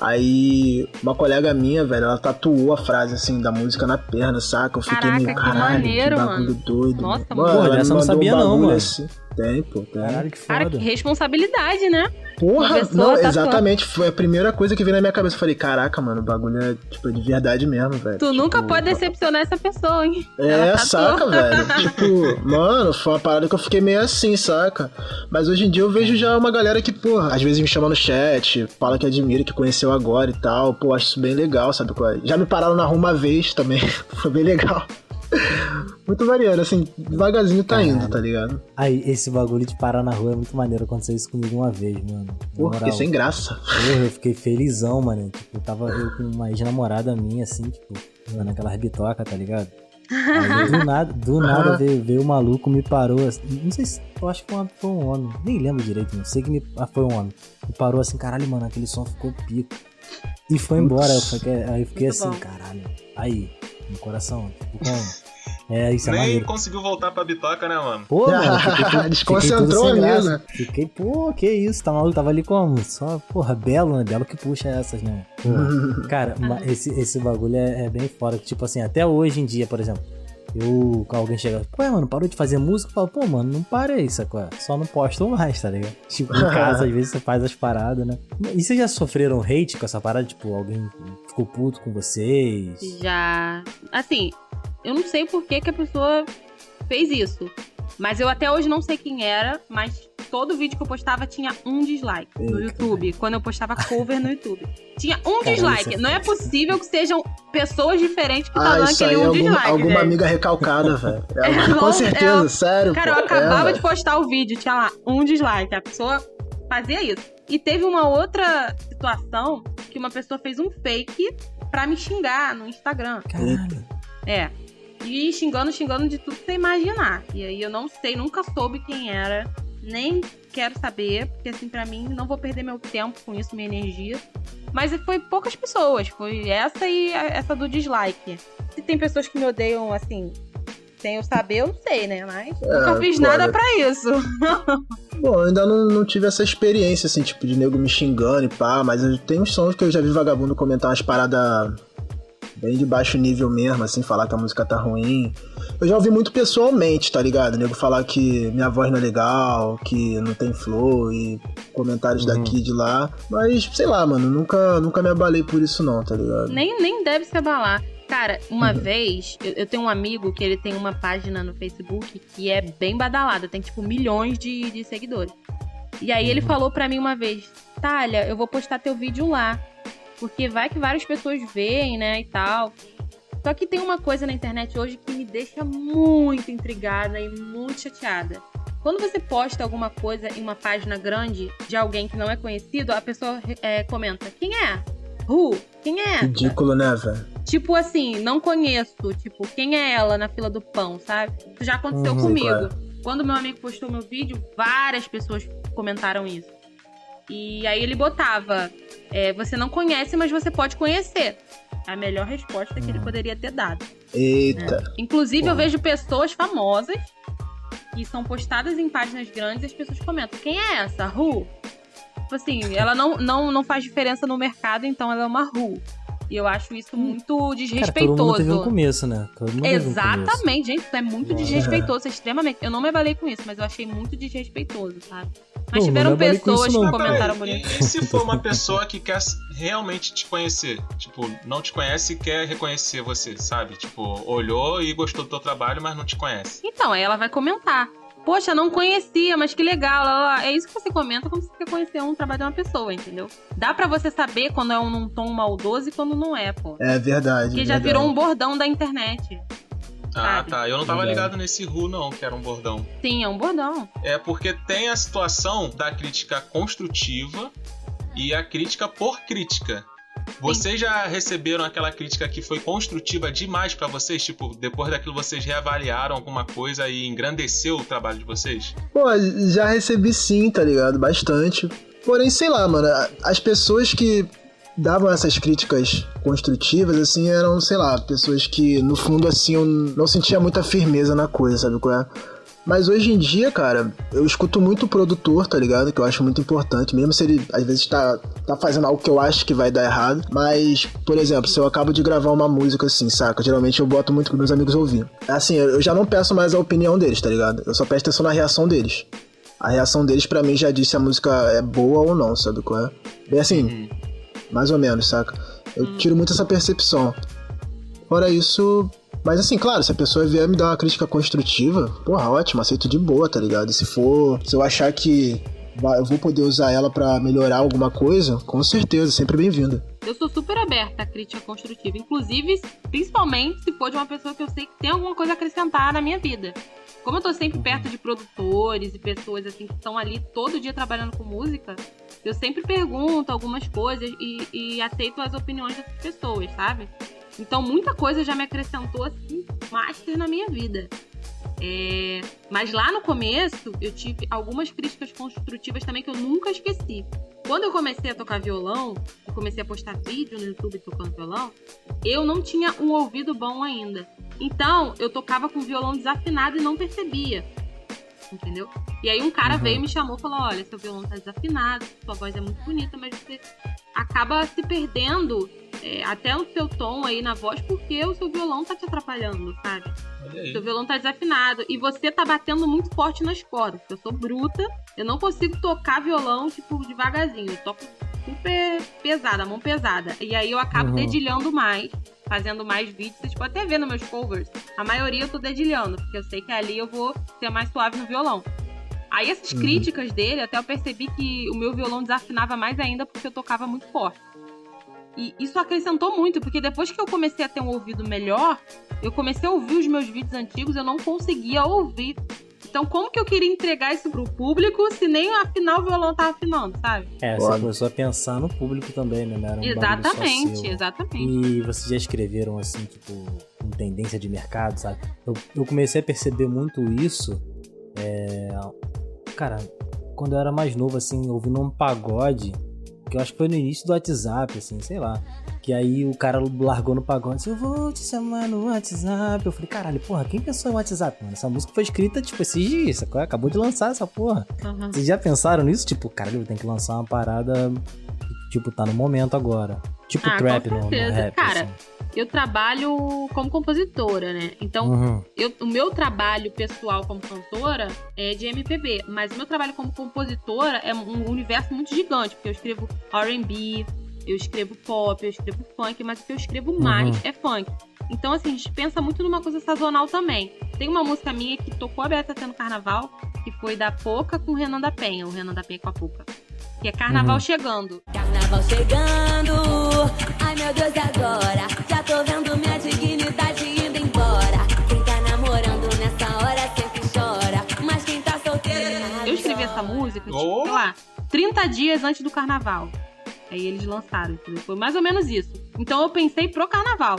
Speaker 7: Aí, uma colega minha, velho, ela tatuou a frase, assim, da música na perna, saca? Eu fiquei
Speaker 6: Caraca,
Speaker 7: meio,
Speaker 6: que
Speaker 7: caralho,
Speaker 6: maneiro,
Speaker 7: que bagulho
Speaker 6: mano.
Speaker 7: doido.
Speaker 6: Nossa,
Speaker 7: mano.
Speaker 6: mano.
Speaker 4: Porra,
Speaker 7: ela
Speaker 4: eu não sabia
Speaker 7: um
Speaker 4: não, mano.
Speaker 7: Assim. Tem, pô, tem.
Speaker 4: Caralho, que
Speaker 6: Cara,
Speaker 4: foda.
Speaker 6: que responsabilidade, né?
Speaker 7: Porra, não,
Speaker 6: tatuando.
Speaker 7: exatamente. Foi a primeira coisa que veio na minha cabeça. Eu falei, caraca, mano, o bagulho é, tipo, de verdade mesmo, velho.
Speaker 6: Tu
Speaker 7: Tipo,
Speaker 6: nunca pode decepcionar essa pessoa, hein?
Speaker 7: É,
Speaker 6: tatuou.
Speaker 7: saca, velho. Tipo, mano, foi uma parada que eu fiquei meio assim, saca? Mas hoje em dia eu vejo já uma galera que, porra, às vezes me chama no chat, fala que admira, que conheceu agora e tal. Pô, acho isso bem legal, sabe? qual é? Já me pararam na rua uma vez também. foi bem legal. Muito variando, assim, devagarzinho tá indo, tá ligado?
Speaker 4: Aí, esse bagulho de parar na rua é muito maneiro. Aconteceu isso comigo uma vez, mano.
Speaker 7: Porra, fiquei sem graça.
Speaker 4: Porra, eu fiquei felizão, mano. Tipo, tava eu com uma ex-namorada minha, assim, tipo, naquela bitoca, tá ligado? Aí, do nada, do nada veio, veio o maluco, me parou, assim, não sei se, eu acho que foi um- foi um homem, nem lembro direito, não sei que me, ah, foi um homem. Me parou assim, caralho, mano, aquele som ficou pico. E foi embora, eu fiquei, aí eu fiquei
Speaker 6: Muito
Speaker 4: assim,
Speaker 6: bom.
Speaker 4: caralho, aí, no coração, tipo, como? É, isso é
Speaker 5: Nem
Speaker 4: maneiro.
Speaker 5: conseguiu voltar pra bitoca, né, mano?
Speaker 4: Pô, mano, fiquei, fiquei
Speaker 7: Desconcentrou a
Speaker 4: graça.
Speaker 7: mina.
Speaker 4: Fiquei, pô, que isso, tá maluco? Tava ali como? Só, porra, belo, né? Belo que puxa essas, né? Porra. Cara, esse, esse bagulho é, é bem fora. Tipo assim, até hoje em dia, por exemplo, eu, alguém chega, pô, mano, parou de fazer música? Eu falo, pô, mano, não parei, sacou? Só não posto mais, tá ligado? Tipo, em casa, às vezes você faz as paradas, né? E vocês já sofreram hate com essa parada? Tipo, alguém ficou puto com vocês?
Speaker 6: Já. Assim, eu não sei por que, que a pessoa fez isso. Mas eu até hoje não sei quem era, mas todo vídeo que eu postava tinha um dislike no
Speaker 7: Ei,
Speaker 6: YouTube. Quando eu postava cover no YouTube. Tinha um
Speaker 4: Cara,
Speaker 6: dislike.
Speaker 4: é
Speaker 6: Não é possível que sejam pessoas diferentes que tá
Speaker 7: Ah,
Speaker 6: dando aquele
Speaker 7: aí é
Speaker 6: um
Speaker 7: alguma,
Speaker 6: dislike.
Speaker 7: alguma
Speaker 6: velho.
Speaker 7: amiga recalcada, velho. É,
Speaker 6: Não,
Speaker 7: com certeza,
Speaker 6: é-
Speaker 7: sério.
Speaker 6: Cara,
Speaker 7: pô.
Speaker 6: eu acabava
Speaker 7: é,
Speaker 6: de postar o vídeo, tinha lá um dislike. A pessoa fazia isso. E teve uma outra situação que uma pessoa fez um fake pra me xingar no Instagram.
Speaker 4: Caralho.
Speaker 6: É. E xingando, xingando de tudo você imaginar. E aí eu não sei, nunca soube quem era, nem quero saber, porque assim, pra mim, não vou perder meu tempo com isso, minha energia. Mas foi poucas pessoas, foi essa e essa do dislike. Se tem pessoas que me odeiam, assim, sem eu saber, eu não sei, né? Mas nunca fiz
Speaker 7: foda.
Speaker 6: nada pra isso.
Speaker 7: Bom, eu ainda não, não tive essa experiência, assim, tipo, de nego me xingando e pá, mas eu tenho uns sons que eu já vi vagabundo comentar umas paradas bem de baixo nível mesmo, assim, falar que a música tá ruim. Eu já ouvi muito pessoalmente, tá ligado? Nego falar que minha voz não é legal, que não tem flow e comentários
Speaker 4: Uhum.
Speaker 7: daqui e de lá. Mas, sei lá, mano, nunca, nunca me abalei por isso não, tá ligado?
Speaker 6: nem, nem deve se abalar. Cara, uma vez, eu, eu tenho um amigo que ele tem uma página no Facebook que é bem badalada, tem tipo milhões de, de seguidores. E aí ele falou pra mim uma vez, Talha, eu vou postar teu vídeo lá. Porque vai que várias pessoas veem, né, e tal. Só que tem uma coisa na internet hoje que me deixa muito intrigada e muito chateada. Quando você posta alguma coisa em uma página grande de alguém que não é conhecido, a pessoa é, comenta: Quem é? Who? Quem é? essa?"
Speaker 7: Ridículo, né, velho?
Speaker 6: Tipo assim, não conheço. Tipo, quem é ela na fila do pão, sabe? Isso já aconteceu
Speaker 4: Uhum,
Speaker 6: comigo.
Speaker 7: claro.
Speaker 6: Quando meu amigo postou meu vídeo, várias pessoas comentaram isso. E aí ele botava: é, Você não conhece, mas você pode conhecer. A melhor resposta que ele
Speaker 4: Uhum.
Speaker 6: poderia ter dado.
Speaker 7: Eita.
Speaker 6: Inclusive, eu vejo pessoas famosas que são postadas em páginas grandes e as pessoas comentam: Quem é essa? Who? Tipo assim, ela não, não, não faz diferença no mercado, então ela é uma Who. E eu acho isso muito
Speaker 4: Cara, todo mundo
Speaker 6: desrespeitoso.
Speaker 4: teve um começo, né? Todo mundo teve um começo.
Speaker 6: Exatamente, gente, isso é muito
Speaker 4: Nossa.
Speaker 6: desrespeitoso, extremamente. Eu não me abalei com isso, mas eu achei muito desrespeitoso, sabe? Mas tiveram
Speaker 4: com
Speaker 6: pessoas
Speaker 4: isso,
Speaker 6: que comentaram bonito.
Speaker 5: E, e se for uma pessoa que quer realmente te conhecer? Tipo, não te conhece e quer reconhecer você, sabe? Tipo, olhou e gostou do teu trabalho, mas não te conhece.
Speaker 6: Então, aí ela vai comentar. Poxa, não conhecia, mas que legal. lá, lá. É isso que você comenta quando você quer conhecer um trabalho de uma pessoa, entendeu? Dá pra você saber quando é um num tom maldoso e quando não é, pô.
Speaker 7: É verdade.
Speaker 6: Porque já
Speaker 7: verdade.
Speaker 6: virou um bordão da internet.
Speaker 5: Ah,
Speaker 6: Sabe?
Speaker 5: tá. Eu não tava ligado nesse Ru, não, que era um bordão.
Speaker 6: Sim, é um bordão.
Speaker 5: É porque tem a situação da crítica construtiva e a crítica por crítica. Vocês já receberam aquela crítica que foi construtiva demais pra vocês? Tipo, depois daquilo vocês reavaliaram alguma coisa e engrandeceu o trabalho de vocês?
Speaker 7: Pô, já recebi sim, tá ligado? Bastante. Porém, sei lá, mano, as pessoas que davam essas críticas construtivas, assim, eram, sei lá, pessoas que, no fundo, assim, eu não sentia muita firmeza na coisa, sabe qual é? Mas hoje em dia, cara, eu escuto muito o produtor, tá ligado? Que eu acho muito importante, mesmo se ele às vezes tá, tá fazendo algo que eu acho que vai dar errado. Mas, por exemplo, se eu acabo de gravar uma música assim, saca? Geralmente eu boto muito pros meus amigos ouvir. Assim, eu já não peço mais a opinião deles, tá ligado? Eu só presto atenção na reação deles. a reação deles pra mim já disse se a música é boa ou não, sabe qual é? Bem assim, mais ou menos, saca? Eu tiro muito essa percepção. Fora isso. Mas assim, claro, se a pessoa vier me dar uma crítica construtiva, porra, ótimo, aceito de boa, tá ligado? E se for. Se eu achar que eu vou poder usar ela pra melhorar alguma coisa, com certeza, sempre bem-vinda.
Speaker 6: Eu sou super aberta à crítica construtiva, inclusive, principalmente se for de uma pessoa que eu sei que tem alguma coisa a acrescentar na minha vida. Como eu tô sempre perto de produtores e pessoas assim que estão ali todo dia trabalhando com música, eu sempre pergunto algumas coisas e, e aceito as opiniões dessas pessoas, sabe? Então muita coisa já me acrescentou assim, master na minha vida. É, Mas lá no começo eu tive algumas críticas construtivas também que eu nunca esqueci. Quando eu comecei a tocar violão, e comecei a postar vídeo no YouTube tocando violão, eu não tinha um ouvido bom ainda. Então, eu tocava com violão desafinado e não percebia. Entendeu? E aí um cara veio e me chamou e falou: olha, seu violão tá desafinado, sua voz é muito bonita, mas você acaba se perdendo é, até o seu tom aí na voz porque o seu violão tá te atrapalhando, sabe? Seu violão tá desafinado e você tá batendo muito forte nas cordas. Eu sou bruta, eu não consigo tocar violão, tipo, devagarzinho. Eu toco super pesada, mão pesada. E aí eu acabo
Speaker 4: Uhum.
Speaker 6: dedilhando mais, fazendo mais vídeos. Vocês podem até ver nos meus covers. A maioria eu tô dedilhando, porque eu sei que ali eu vou ser mais suave no violão. Aí essas críticas dele, até eu percebi que o meu violão desafinava mais ainda porque eu tocava muito forte. E isso acrescentou muito, porque depois que eu comecei a ter um ouvido melhor, eu comecei a ouvir os meus vídeos antigos, eu não conseguia ouvir. Então, como que eu queria entregar isso pro público se nem afinal o violão tava afinando, sabe?
Speaker 4: É, você
Speaker 7: Foda.
Speaker 4: começou a pensar no público também, né? Não um
Speaker 6: exatamente,
Speaker 4: seu.
Speaker 6: exatamente.
Speaker 4: E vocês já escreveram assim, tipo, com tendência de mercado, sabe? Eu, eu comecei a perceber muito isso. É... Cara, quando eu era mais novo, assim, ouvindo um pagode, que eu acho que foi no início do WhatsApp, assim, sei lá. Que aí o cara largou no pagode, disse, eu vou te chamar no WhatsApp. Eu falei, caralho, porra, quem pensou em WhatsApp, mano? Essa música foi escrita, tipo, esses dias, acabou de lançar essa porra.
Speaker 6: Aham.
Speaker 4: Vocês já pensaram nisso? Tipo, caralho, tem que lançar uma parada que, tipo, tá no momento agora. Tipo
Speaker 6: Ah,
Speaker 4: trap
Speaker 6: com
Speaker 4: no, no rap,
Speaker 6: Cara,
Speaker 4: assim.
Speaker 6: Eu trabalho como compositora, né? Então,
Speaker 4: Uhum.
Speaker 6: eu- o meu trabalho pessoal como cantora é de MPB, mas o meu trabalho como compositora é um universo muito gigante, porque eu escrevo R&B, eu escrevo pop, eu escrevo funk, mas o que eu escrevo mais é funk. Então, assim, a gente pensa muito numa coisa sazonal também. Tem uma música minha que tocou a Beata no Carnaval, que foi da Poca com o Renan da Penha, o Renan da Penha com a Poca. Que é Carnaval
Speaker 4: Uhum.
Speaker 6: Chegando.
Speaker 9: Carnaval chegando, ai meu Deus, e agora? Já tô vendo minha dignidade indo embora. Quem tá namorando nessa hora sempre chora, mas quem tá solteiro.
Speaker 6: Eu escrevi essa música, tipo,
Speaker 5: Oh!
Speaker 6: sei lá, 30 dias antes do carnaval. Aí eles lançaram, entendeu? Foi mais ou menos isso. Então eu pensei pro carnaval.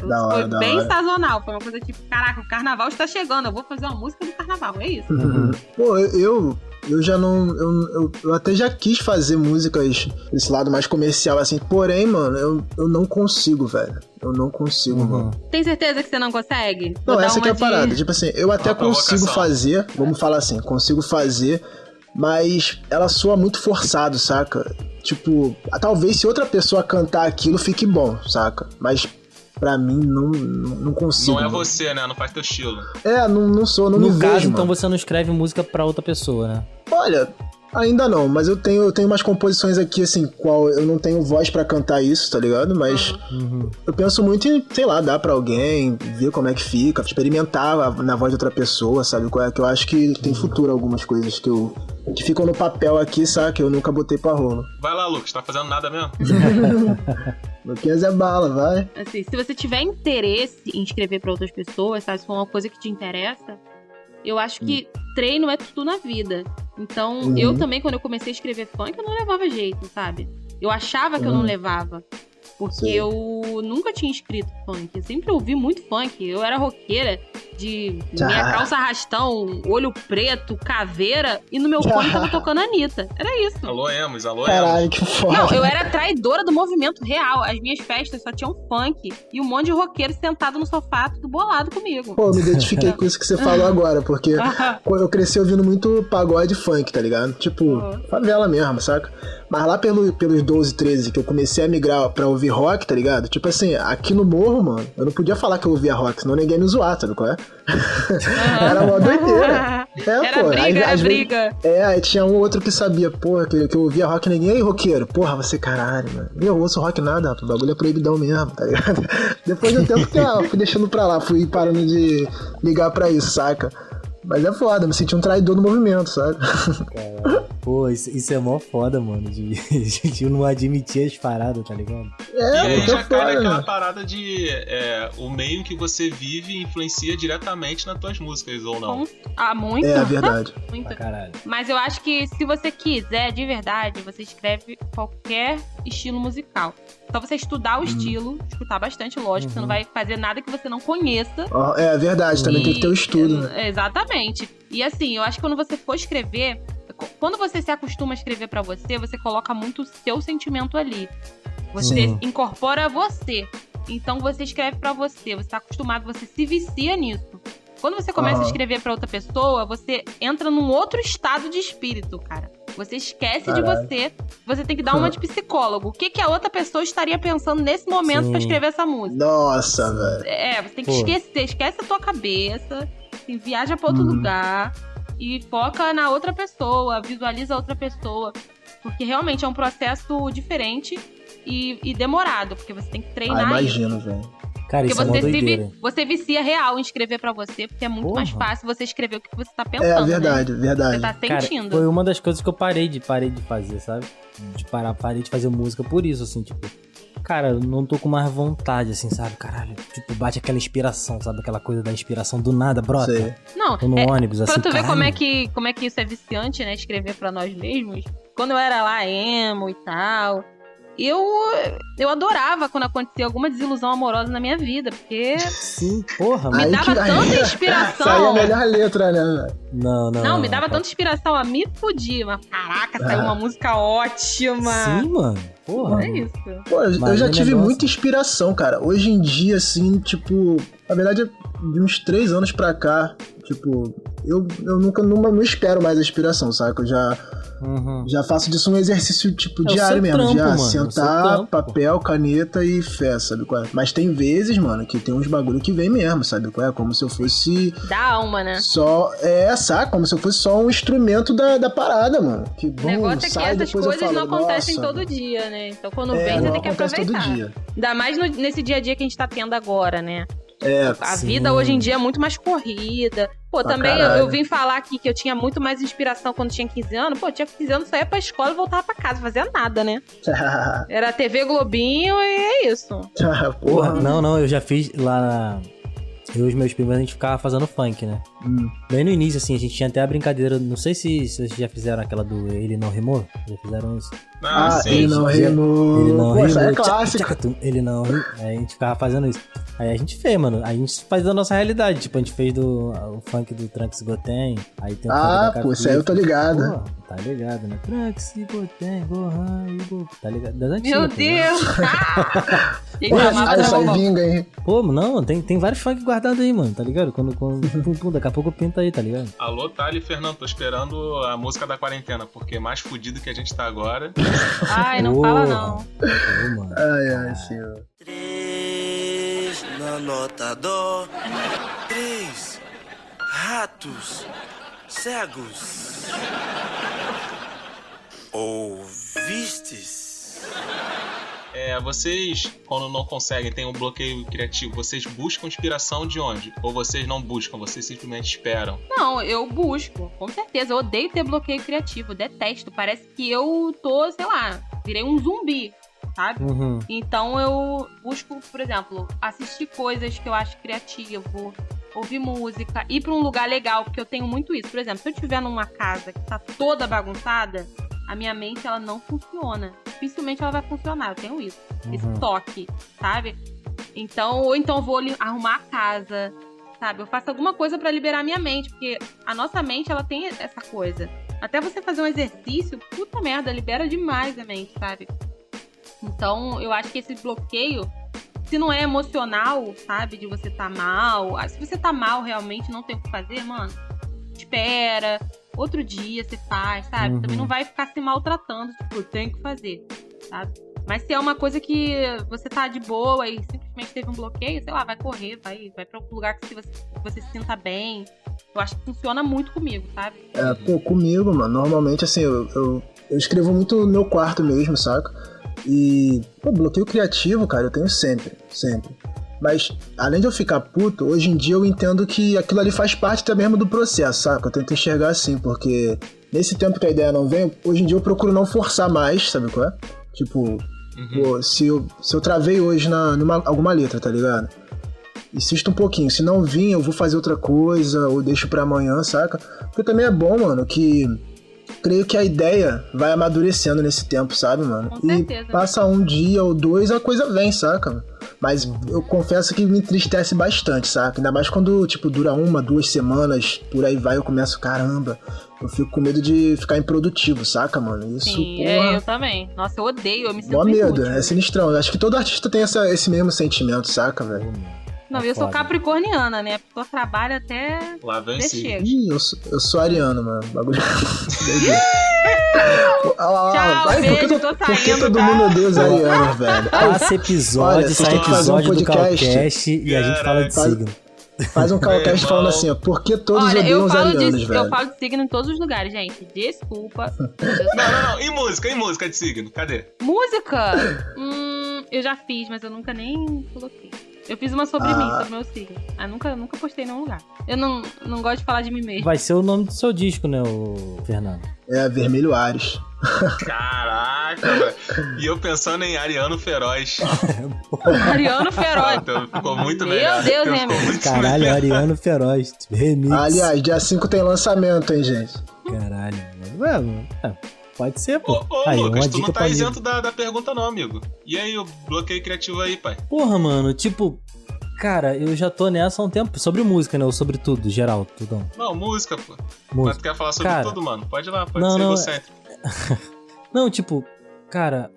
Speaker 6: Eu-
Speaker 7: Da hora,
Speaker 6: foi
Speaker 7: da
Speaker 6: bem
Speaker 7: hora.
Speaker 6: sazonal. Foi uma coisa tipo, caraca, o carnaval está chegando, eu vou fazer uma música do carnaval. É isso.
Speaker 7: Pô, eu, eu já não. Eu, eu, eu até já quis fazer músicas desse lado mais comercial, assim. Porém, mano, eu, eu não consigo, velho. Eu não consigo,
Speaker 4: Uhum.
Speaker 7: mano.
Speaker 6: Tem certeza que você não consegue?
Speaker 7: Não,
Speaker 6: Vou
Speaker 7: essa aqui é a
Speaker 6: de-
Speaker 7: parada. Tipo assim, eu até
Speaker 5: Uma
Speaker 7: consigo
Speaker 5: provocação.
Speaker 7: fazer, vamos falar assim, consigo fazer, mas ela soa muito forçado, saca? Tipo, talvez se outra pessoa cantar aquilo fique bom, saca? Mas pra mim não, não, não consigo.
Speaker 5: Não é você, né? Não faz teu estilo.
Speaker 7: É, não, não sou, não
Speaker 4: no
Speaker 7: me
Speaker 4: caso,
Speaker 7: vejo,
Speaker 4: então
Speaker 7: mano.
Speaker 4: você não escreve música pra outra pessoa, né?
Speaker 7: Olha, ainda não, mas eu tenho, eu tenho umas composições aqui, assim, qual eu não tenho voz pra cantar isso, tá ligado? Mas
Speaker 4: Uhum.
Speaker 7: eu penso muito em, sei lá, dar pra alguém, ver como é que fica, experimentar na voz de outra pessoa, sabe? Qual é que eu acho que tem futuro algumas coisas que eu que ficam no papel aqui, sabe? Que eu nunca botei pra rolo.
Speaker 5: Vai lá, Lucas, tá fazendo nada mesmo?
Speaker 7: Luquinhas é bala, vai.
Speaker 6: Assim, se você tiver interesse em escrever pra outras pessoas, sabe? Se for uma coisa que te interessa, eu acho que treino é tudo na vida. Então,
Speaker 7: Uhum.
Speaker 6: eu também, quando eu comecei a escrever funk, eu não levava jeito, sabe? Eu achava que eu não
Speaker 7: Uhum.
Speaker 6: levava. Porque
Speaker 7: Sei.
Speaker 6: eu nunca tinha escrito funk. Eu sempre ouvi muito funk. Eu era roqueira de minha calça arrastão, olho preto, caveira, e no meu fone tava tocando a Anitta. Era isso.
Speaker 5: Alô, Emos, alô, Emos.
Speaker 7: Caralho, que foda.
Speaker 6: Não, eu era traidora do movimento real. As minhas festas só tinham funk e um monte de roqueiro sentado no sofá, tudo bolado comigo.
Speaker 7: Pô, eu me identifiquei com isso que você falou agora, porque eu cresci ouvindo muito pagode funk, tá ligado? Tipo,
Speaker 6: Uhum.
Speaker 7: favela mesmo, saca? Mas lá pelo, pelos 12, 13, que eu comecei a migrar pra ouvir rock, tá ligado? Tipo assim, aqui no morro, mano, eu não podia falar que eu ouvia rock, senão ninguém me zoar, sabe qual é? Era uma doideira. É,
Speaker 6: Era
Speaker 7: pô.
Speaker 6: briga,
Speaker 7: aí,
Speaker 6: era
Speaker 7: às vezes-
Speaker 6: briga.
Speaker 7: é, aí tinha um outro que sabia, porra, que, que eu ouvia rock ninguém. E aí, roqueiro? Porra, você caralho, mano. Eu ouço rock nada, rapaz. O bagulho é proibidão mesmo, tá ligado? Depois de um tempo que eu fui deixando pra lá, fui parando de ligar pra isso, saca? Mas é foda, me senti um traidor no movimento, sabe?
Speaker 4: Caralho. Pô, isso, isso é mó foda, mano. De, de não admitir as paradas, tá ligado?
Speaker 5: E
Speaker 7: É,
Speaker 5: aí
Speaker 7: porque
Speaker 5: já
Speaker 7: é
Speaker 5: cai naquela parada de é, o meio em que você vive influencia diretamente nas tuas músicas ou não.
Speaker 6: Ah, muito?
Speaker 7: É, verdade.
Speaker 6: muito.
Speaker 4: Caralho.
Speaker 6: Mas eu acho que se você quiser, de verdade, você escreve qualquer estilo musical. Só você estudar
Speaker 7: Uhum.
Speaker 6: o estilo, escutar bastante, lógico. Você não vai fazer nada que você não conheça.
Speaker 7: É verdade, também
Speaker 6: E-
Speaker 7: tem que ter o estudo, né?
Speaker 6: Exatamente. E assim, eu acho que quando você for escrever, quando você se acostuma a escrever pra você, você coloca muito o seu sentimento ali. Você
Speaker 4: Sim.
Speaker 6: incorpora você. Então você escreve pra você, você tá acostumado, você se vicia nisso. Quando você começa a
Speaker 7: Aham.
Speaker 6: escrever pra outra pessoa, você entra num outro estado de espírito, cara. Você esquece de
Speaker 7: Caralho.
Speaker 6: você. Você tem que dar uma de psicólogo. O que, que a outra pessoa estaria pensando nesse momento pra
Speaker 4: Sim.
Speaker 6: escrever essa música?
Speaker 7: Nossa, velho.
Speaker 6: É, você tem que
Speaker 4: Pô.
Speaker 6: esquecer, esquece a tua cabeça, assim, viaja pra outro
Speaker 7: Uhum.
Speaker 6: lugar e foca na outra pessoa, visualiza a outra pessoa. Porque realmente é um processo diferente e, e demorado, porque você tem que
Speaker 7: Ah,
Speaker 6: treinar isso.
Speaker 7: imagino, velho.
Speaker 4: Cara,
Speaker 6: Porque
Speaker 4: isso é
Speaker 6: você, se
Speaker 4: doideira.
Speaker 6: vi- você vicia real em escrever pra você, porque é muito
Speaker 4: Porra.
Speaker 6: mais fácil você escrever o que você tá pensando.
Speaker 7: É
Speaker 6: né?
Speaker 7: verdade,
Speaker 6: Você
Speaker 7: verdade.
Speaker 6: tá
Speaker 4: Cara,
Speaker 6: sentindo.
Speaker 4: foi uma das coisas que eu parei de, parei de fazer, sabe? De parar, parei de fazer música por isso, assim, tipo. Cara, eu não tô com mais vontade, assim, sabe? Caralho, tipo, bate aquela inspiração, sabe? Aquela coisa da inspiração do nada, brota.
Speaker 7: Sei.
Speaker 6: Não,
Speaker 4: Tô no
Speaker 6: é,
Speaker 4: ônibus, assim,
Speaker 6: Pra tu ver como é, que, como é que isso é viciante, né? Escrever pra nós mesmos. Quando eu era lá emo e tal, eu, eu adorava quando acontecia alguma desilusão amorosa na minha vida, porque
Speaker 4: Sim, porra,
Speaker 6: me dava
Speaker 7: que-
Speaker 6: tanta inspiração.
Speaker 7: Saiu a melhor letra, né?
Speaker 4: Não, não.
Speaker 6: Não, me dava tanta inspiração a me fudir. Mas caraca, saiu
Speaker 7: Ah.
Speaker 6: uma música ótima.
Speaker 4: Sim, mano. Porra.
Speaker 6: É isso.
Speaker 7: Pô, eu, já
Speaker 4: o
Speaker 7: tive
Speaker 4: negócio-
Speaker 7: muita inspiração, cara. Hoje em dia, assim, tipo, na verdade, de uns três anos pra cá, tipo, eu, eu nunca não, não espero mais a inspiração, sabe? Eu já,
Speaker 4: Uhum.
Speaker 7: já faço disso um exercício, tipo,
Speaker 4: É o
Speaker 7: diário
Speaker 4: seu
Speaker 7: mesmo.
Speaker 4: trampo,
Speaker 7: de ah,
Speaker 4: mano, é o seu
Speaker 7: sentar,
Speaker 4: trampo,
Speaker 7: papel, caneta e fé, sabe qual é? Mas tem vezes, mano, que tem uns bagulho que vem mesmo, sabe qual é? Como se eu fosse
Speaker 6: Da alma, né?
Speaker 7: só. É, saca? Como se eu fosse só um instrumento da, da parada, mano. Que
Speaker 6: O
Speaker 7: bom,
Speaker 6: negócio é que
Speaker 7: sai,
Speaker 6: essas coisas
Speaker 7: falo,
Speaker 6: não acontecem
Speaker 7: "Nossa,
Speaker 6: todo dia, né? Então quando
Speaker 7: É,
Speaker 6: vem, você tem que
Speaker 7: acontece todo
Speaker 6: aproveitar.
Speaker 7: dia.
Speaker 6: Ainda mais no- nesse dia a dia que a gente tá tendo agora, né?
Speaker 7: É,
Speaker 6: A
Speaker 4: Sim.
Speaker 6: vida hoje em dia é muito mais corrida. Pô, também eu, eu vim falar aqui que eu tinha muito mais inspiração quando tinha 15 anos. Pô, eu tinha 15 anos, só ia pra escola e voltava pra casa, fazia nada, né? Era TV Globinho e é isso.
Speaker 4: Porra,
Speaker 7: Porra,
Speaker 4: não, não, eu já fiz lá na... Eu e os meus primos, a gente ficava fazendo funk, né?
Speaker 7: Hum.
Speaker 4: Bem no início, assim, a gente tinha até a brincadeira, não sei se, se vocês já fizeram aquela do Ele Não Rimou, já fizeram isso.
Speaker 5: Ah,
Speaker 7: Ah,
Speaker 5: sim.
Speaker 7: ele não rimou.
Speaker 4: Ele não
Speaker 7: essa
Speaker 4: rimou,
Speaker 7: é
Speaker 4: tchac, ele não rimou, aí a gente ficava fazendo isso. Aí a gente fez, mano, a gente faz da nossa realidade, tipo, a gente fez do, o funk do Trunks Goten, aí tem o funk
Speaker 7: Ah, pô, isso aí eu tô ligado.
Speaker 4: Pô, tá ligado, né? Trunks Goten, Gohan e Goku, tá ligado? Das antigas,
Speaker 6: Meu
Speaker 4: tá?
Speaker 6: Deus! Ah!
Speaker 7: Pô, ah, aí
Speaker 6: é
Speaker 7: vinga, hein?
Speaker 4: Pô, não, tem, tem vários funk guardados aí, mano, tá ligado? Quando, quando pum, pum, daqui a pouco pinta aí, tá ligado?
Speaker 5: Alô, Thali e Fernando, tô esperando a música da quarentena, porque mais fudido que a gente tá agora.
Speaker 6: Ai, não
Speaker 4: Porra.
Speaker 6: fala não.
Speaker 4: Pô, mano.
Speaker 7: Ai, ai, senhor.
Speaker 1: Três na nota dó. Três ratos cegos. Ouvistes?
Speaker 5: É, vocês, quando não conseguem, tem um bloqueio criativo, vocês buscam inspiração de onde? Ou vocês não buscam, vocês simplesmente esperam?
Speaker 6: Não, eu busco, com certeza. Eu odeio ter bloqueio criativo, detesto. Parece que eu tô, sei lá, virei um zumbi, sabe?
Speaker 4: Uhum.
Speaker 6: Então eu busco, por exemplo, assistir coisas que eu acho criativo, ouvir música, ir pra um lugar legal, porque eu tenho muito isso. Por exemplo, se eu estiver numa casa que tá toda bagunçada, a minha mente ela não funciona. Dificilmente ela vai funcionar, eu tenho isso. Esse
Speaker 4: Uhum.
Speaker 6: toque, sabe? Então, ou então eu vou arrumar a casa, sabe? Eu faço alguma coisa pra liberar minha mente, porque a nossa mente ela tem essa coisa. Até você fazer um exercício, puta merda, libera demais a mente, sabe? Então, eu acho que esse bloqueio, se não é emocional, sabe? De você tá mal. Se você tá mal realmente, não tem o que fazer, mano. Espera, outro dia você faz, sabe?
Speaker 4: Uhum.
Speaker 6: Também não vai ficar se maltratando, tipo, tem que fazer, sabe? Mas se é uma coisa que você tá de boa e simplesmente teve um bloqueio, sei lá, vai correr, vai, vai pra algum lugar que você, que você se sinta bem. Eu acho que funciona muito comigo, sabe?
Speaker 7: É, pô, comigo, mano, normalmente assim, eu, eu, eu escrevo muito no meu quarto mesmo, saca? E, pô, bloqueio criativo, cara, eu tenho sempre, sempre. Mas, além de eu ficar puto, hoje em dia eu entendo que aquilo ali faz parte até mesmo do processo, saca? Eu tento enxergar assim, porque nesse tempo que a ideia não vem, hoje em dia eu procuro não forçar mais, sabe qual é? Tipo, pô, se eu, se eu travei hoje na, numa alguma letra, tá ligado? Insisto um pouquinho, se não vir, eu vou fazer outra coisa, ou deixo pra amanhã, saca? Porque também é bom, mano, que creio que a ideia vai amadurecendo nesse tempo, sabe, mano?
Speaker 6: Com
Speaker 7: e
Speaker 6: certeza.
Speaker 7: passa um dia ou dois, a coisa vem, saca? Mas eu confesso que me entristece bastante, saca? Ainda mais quando, tipo, dura uma, duas semanas, por aí vai, eu começo, caramba, eu fico com medo de ficar improdutivo, saca, mano? Isso,
Speaker 6: Sim,
Speaker 7: porra,
Speaker 6: é, eu também. Nossa, eu odeio, eu me sinto
Speaker 7: mó medo,
Speaker 6: inútil.
Speaker 7: é sinistrão. Eu Acho que todo artista tem essa, esse mesmo sentimento, saca, velho?
Speaker 6: Não,
Speaker 4: É
Speaker 6: eu sou
Speaker 4: foda.
Speaker 6: capricorniana, né? A pessoa trabalha até.
Speaker 5: Lá vem
Speaker 6: chega.
Speaker 7: Ih, eu sou, eu sou ariano, mano. Bagulho. Ah, lá, lá,
Speaker 6: Tchau,
Speaker 7: vai, por que,
Speaker 6: tô
Speaker 7: por todo
Speaker 6: tá?
Speaker 7: mundo odeia os arianos, velho?
Speaker 4: Passa episódio,
Speaker 7: Olha,
Speaker 4: sai
Speaker 7: fazer um
Speaker 4: episódio do
Speaker 7: podcast.
Speaker 4: Calcast e a gente fala de
Speaker 7: Faz-
Speaker 4: signo.
Speaker 7: Faz um calcast
Speaker 5: Meu
Speaker 7: falando assim, ó, por que todos
Speaker 6: Olha,
Speaker 7: odeiam
Speaker 6: eu
Speaker 7: os
Speaker 6: falo,
Speaker 7: arianos,
Speaker 6: de,
Speaker 7: velho?
Speaker 6: eu falo de signo em todos os lugares, gente. Desculpa.
Speaker 5: Não, não, não. E música, e música de signo? Cadê?
Speaker 6: Música? Hum, eu já fiz, mas eu nunca nem coloquei. Eu fiz uma sobre
Speaker 7: Ah.
Speaker 6: mim, sobre meu signo. Ah, nunca, nunca postei em nenhum lugar. Eu não, não gosto de falar de mim mesmo.
Speaker 4: Vai ser o nome do seu disco, né, o Fernando?
Speaker 7: É, Vermelho Ares.
Speaker 5: Caraca, velho. E eu pensando em Ariano Feroz.
Speaker 6: Ariano Feroz.
Speaker 5: Então, ficou muito
Speaker 6: Meu
Speaker 5: melhor.
Speaker 6: Deus,
Speaker 5: Ficou
Speaker 6: hein, amigo?
Speaker 5: muito
Speaker 4: Caralho,
Speaker 5: melhor.
Speaker 4: Ariano Feroz. Remix.
Speaker 7: Aliás, dia 5 tem lançamento, hein, gente?
Speaker 4: Caralho, mano. Ué, mano, é, pode ser, pô.
Speaker 5: Ô, ô
Speaker 4: aí,
Speaker 5: Lucas, tu não tá isento da, da pergunta não, amigo. E aí, o bloqueio criativo aí, pai?
Speaker 4: Porra, mano, tipo... Cara, eu já tô nessa há um tempo. Sobre música, né? Ou sobre tudo, geral, tudão.
Speaker 5: Não, música, pô. Mas
Speaker 4: Música.
Speaker 5: tu quer falar sobre
Speaker 4: Cara,
Speaker 5: tudo, mano? Pode ir lá, pode
Speaker 4: não,
Speaker 5: ser
Speaker 4: não,
Speaker 5: egocêntrico.
Speaker 4: Não, tipo, cara,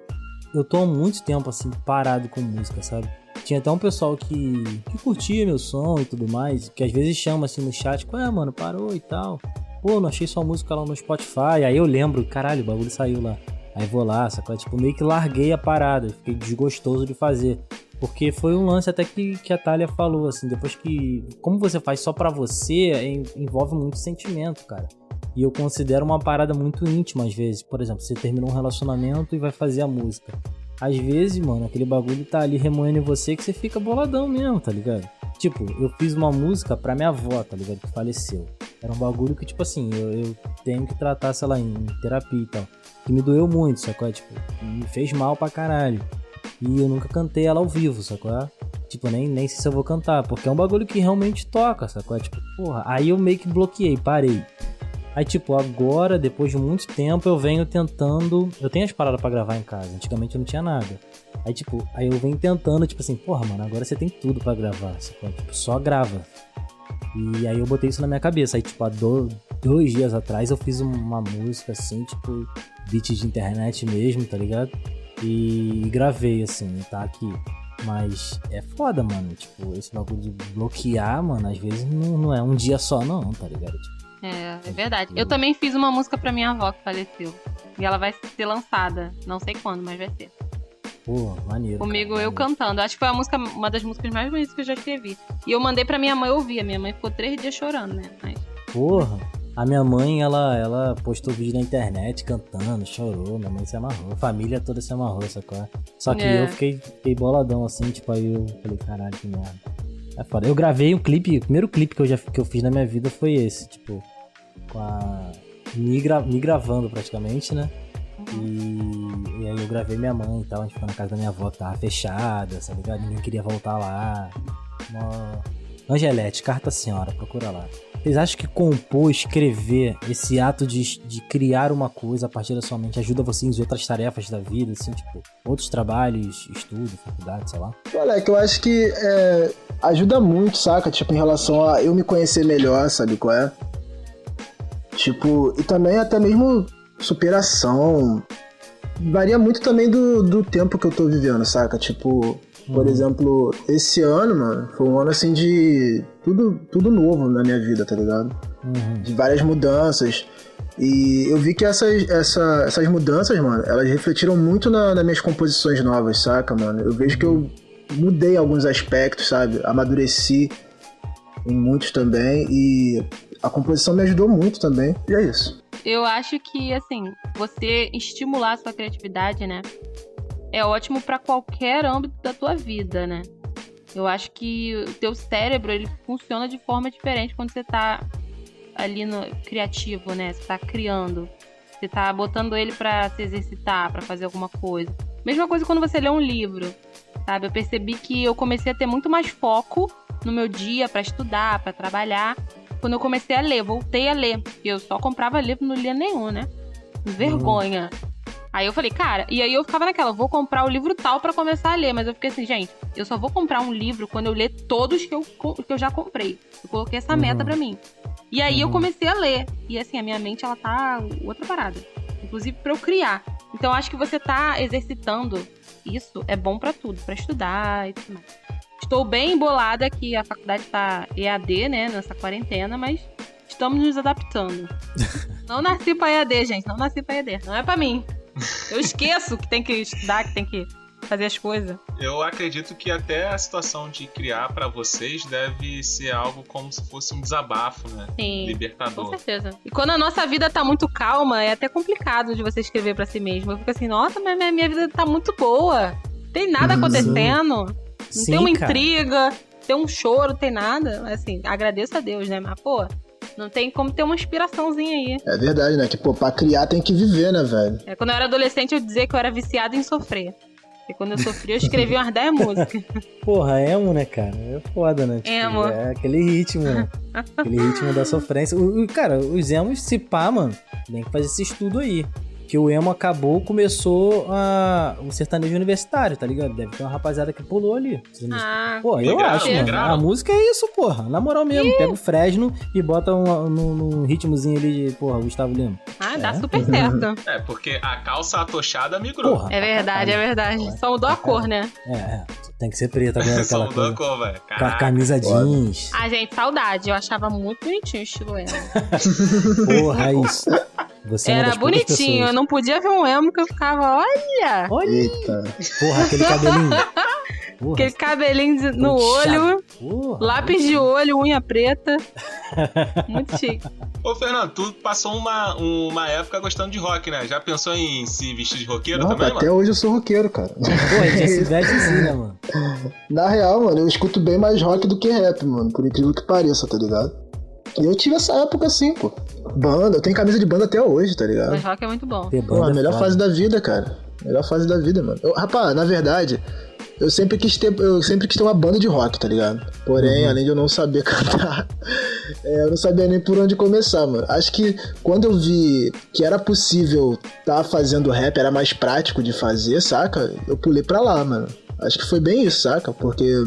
Speaker 4: eu tô há muito tempo assim, parado com música, sabe? Tinha até um pessoal que, que curtia meu som e tudo mais, que às vezes chama assim no chat, ué, mano, parou e tal. Pô, não achei sua música lá no Spotify. Aí eu lembro, caralho, o bagulho saiu lá. Aí vou lá, sacou? Tipo, meio que larguei a parada, fiquei desgostoso de fazer. Porque foi um lance até que, que a Thalia falou, assim, depois que. Como você faz só pra você, en- envolve muito sentimento, cara. E eu considero uma parada muito íntima às vezes. Por exemplo, você terminou um relacionamento e vai fazer a música. Às vezes, mano, aquele bagulho tá ali remoendo em você que você fica boladão mesmo, tá ligado? Tipo, eu fiz uma música pra minha avó, tá ligado? Que faleceu. Era um bagulho que, tipo assim, eu, eu tenho que tratar, sei lá, em terapia e tal. Que me doeu muito, sacou? Tipo, me fez mal pra caralho. E eu nunca cantei ela ao vivo, sacou? Tipo, nem, nem sei se eu vou cantar, porque é um bagulho que realmente toca, sacou? Tipo, porra, aí eu meio que bloqueei, parei. Aí, tipo, agora, depois de muito tempo, eu venho tentando. Eu tenho as paradas pra gravar em casa. Antigamente eu não tinha nada. Aí, tipo, aí eu venho tentando, tipo assim, porra, mano, agora você tem tudo pra gravar. Sacou? Tipo, só grava. E aí eu botei isso na minha cabeça. Aí, tipo, há do- dois dias atrás eu fiz uma música assim, tipo, beat de internet mesmo, tá ligado? E gravei, assim, tá aqui. Mas é foda, mano. Tipo, esse bagulho de bloquear, mano, às vezes não, não é um dia só, não, tá ligado? Tipo,
Speaker 6: É, é verdade. Eu também fiz uma música pra minha avó que faleceu. E ela vai ser lançada. Não sei quando, mas vai ser.
Speaker 4: Pô, maneiro.
Speaker 6: Comigo
Speaker 4: cara,
Speaker 6: eu
Speaker 4: maneiro.
Speaker 6: cantando. Acho que foi a música, uma das músicas mais bonitas que eu já escrevi. E eu mandei pra minha mãe ouvir. A minha mãe ficou três dias chorando, né? Mas
Speaker 4: Porra. A minha mãe, ela, ela postou vídeo na internet cantando, chorou, minha mãe se amarrou, a família toda se amarrou, sacou? Só que
Speaker 6: É.
Speaker 4: eu fiquei, fiquei boladão assim, tipo, aí eu falei, caralho, que merda. É foda. Eu gravei um clipe, o primeiro clipe que eu já que eu fiz na minha vida foi esse, tipo, com a. Me, gra, me gravando praticamente, né? E, aí eu gravei minha mãe e tal, a gente foi na casa da minha avó tava fechada, tá ligado? Ninguém queria voltar lá. Uma... Angelete, carta senhora, procura lá. Vocês acham que compor, escrever, esse ato de, de criar uma coisa a partir da sua mente ajuda você em outras tarefas da vida, assim, tipo, outros trabalhos, estudo, faculdade, sei lá?
Speaker 7: Olha, que eu acho que é, ajuda muito, saca? Tipo, em relação a eu me conhecer melhor, sabe qual é? Tipo, e também até mesmo superação. Varia muito também do, do tempo que eu tô vivendo, saca? Tipo, Por exemplo, esse ano, mano, foi um ano assim de tudo, tudo novo na minha vida, tá ligado?
Speaker 4: Uhum.
Speaker 7: De várias mudanças. E eu vi que essas, essa- essas mudanças, mano, elas refletiram muito na- nas minhas composições novas, saca, mano? Eu vejo que eu mudei alguns aspectos, sabe? Amadureci em muitos também. E a composição me ajudou muito também. E é isso.
Speaker 6: Eu acho que, assim, você estimular a sua criatividade, né? É ótimo pra qualquer âmbito da tua vida, né? Eu acho que o teu cérebro, ele funciona de forma diferente quando você tá ali no criativo, né? Você tá criando. Você tá botando ele pra se exercitar, pra fazer alguma coisa. Mesma coisa quando você lê um livro, sabe? Eu percebi que eu comecei a ter muito mais foco no meu dia pra estudar, pra trabalhar, quando eu comecei a ler, voltei a ler. Porque eu só comprava livro, não lia nenhum, né? Vergonha. Aí eu falei, cara, e aí eu ficava naquela, vou comprar o livro tal pra começar a ler, mas eu fiquei assim, gente, eu só vou comprar um livro quando eu ler todos que eu, que eu já comprei. Eu coloquei essa meta pra mim. E aí eu comecei a ler. E assim, a minha mente, ela tá outra parada. Inclusive pra eu criar. Então eu acho que você tá exercitando isso é bom pra tudo, pra estudar e tudo mais. Estou bem embolada que a faculdade tá EAD, né, nessa quarentena, mas estamos nos adaptando. não nasci pra EAD, gente, não nasci pra EAD. Não é pra mim. Eu esqueço que tem que estudar, que tem que fazer as coisas.
Speaker 5: Eu acredito que até a situação de criar pra vocês deve ser algo como se fosse um desabafo, né?
Speaker 6: Sim. Com
Speaker 5: Libertador.
Speaker 6: certeza. E quando a nossa vida tá muito calma, é até complicado de você escrever pra si mesmo. Eu fico assim, nossa, mas minha, minha vida tá muito boa. Tem nada
Speaker 7: Uhum.
Speaker 6: acontecendo. Não
Speaker 4: Sim,
Speaker 6: tem uma
Speaker 4: cara.
Speaker 6: intriga, tem um choro, tem nada. Assim, agradeço a Deus, né? Mas, pô, não tem como ter uma inspiraçãozinha aí.
Speaker 7: É verdade, né? Que, pô, pra criar tem que viver, né, velho?
Speaker 6: É, quando eu era adolescente, eu dizia que eu era viciada em sofrer. E quando eu sofria, eu escrevia umas 10 músicas.
Speaker 4: Porra, emo, né, cara? É foda, né? Tipo,
Speaker 6: Emo.
Speaker 4: É aquele ritmo, né? aquele ritmo da sofrência. O, o- cara, os emos, se pá, mano, tem que fazer esse estudo aí. Que o emo acabou, começou a, o sertanejo universitário, tá ligado? Deve ter uma rapaziada que pulou ali.
Speaker 6: Ah,
Speaker 4: Pô, eu
Speaker 5: Migraram,
Speaker 4: acho, mano. A música é isso, porra. Na moral mesmo. Pega o Fresno e bota um, num, num ritmozinho ali de, porra, Gustavo Lima.
Speaker 6: ah, dá
Speaker 4: É?
Speaker 6: super certo.
Speaker 5: É, porque a calça atochada migrou.
Speaker 4: Porra.
Speaker 6: É verdade, é verdade. Só mudou a cor, né?
Speaker 4: É, é. Tem que ser preta agora,
Speaker 5: Só
Speaker 4: aquela coisa.
Speaker 5: cor.
Speaker 4: Com a camisa jeans.
Speaker 6: Ah, gente, saudade. Eu achava muito bonitinho o estilo emo.
Speaker 4: Porra, isso. Você é
Speaker 6: Era bonitinho. Eu não podia ver um emo que eu ficava, olha!
Speaker 4: Olha,
Speaker 7: Eita.
Speaker 4: porra, aquele cabelinho. Porra,
Speaker 6: Aquele cabelinho de- no olho,
Speaker 4: Porra.
Speaker 6: lápis de olho, unha preta. Muito chique.
Speaker 5: Ô, Fernando, tu passou uma, uma época gostando de rock, né? Já pensou em se vestir de roqueiro
Speaker 7: Não,
Speaker 5: também,
Speaker 7: até
Speaker 5: mano?
Speaker 7: hoje eu sou roqueiro, cara.
Speaker 4: Veste assim, né, mano?
Speaker 7: Na real, mano, eu escuto bem mais rock do que rap, mano. Por incrível que pareça, tá ligado? E eu tive essa época assim, pô. Banda, eu tenho camisa de banda até hoje, tá ligado?
Speaker 6: Mas rock é muito bom.
Speaker 7: Pô, a
Speaker 4: é
Speaker 7: melhor fase da vida, cara. Melhor fase da vida, mano. Eu, rapaz, na verdade, eu sempre quis ter, eu sempre quis ter uma banda de rock, tá ligado? Porém,
Speaker 4: Uhum.
Speaker 7: além de eu não saber cantar, é, eu não sabia nem por onde começar, mano. Acho que quando eu vi que era possível tá fazendo rap, era mais prático de fazer, saca? Eu pulei pra lá, mano. Acho que foi bem isso, saca? Porque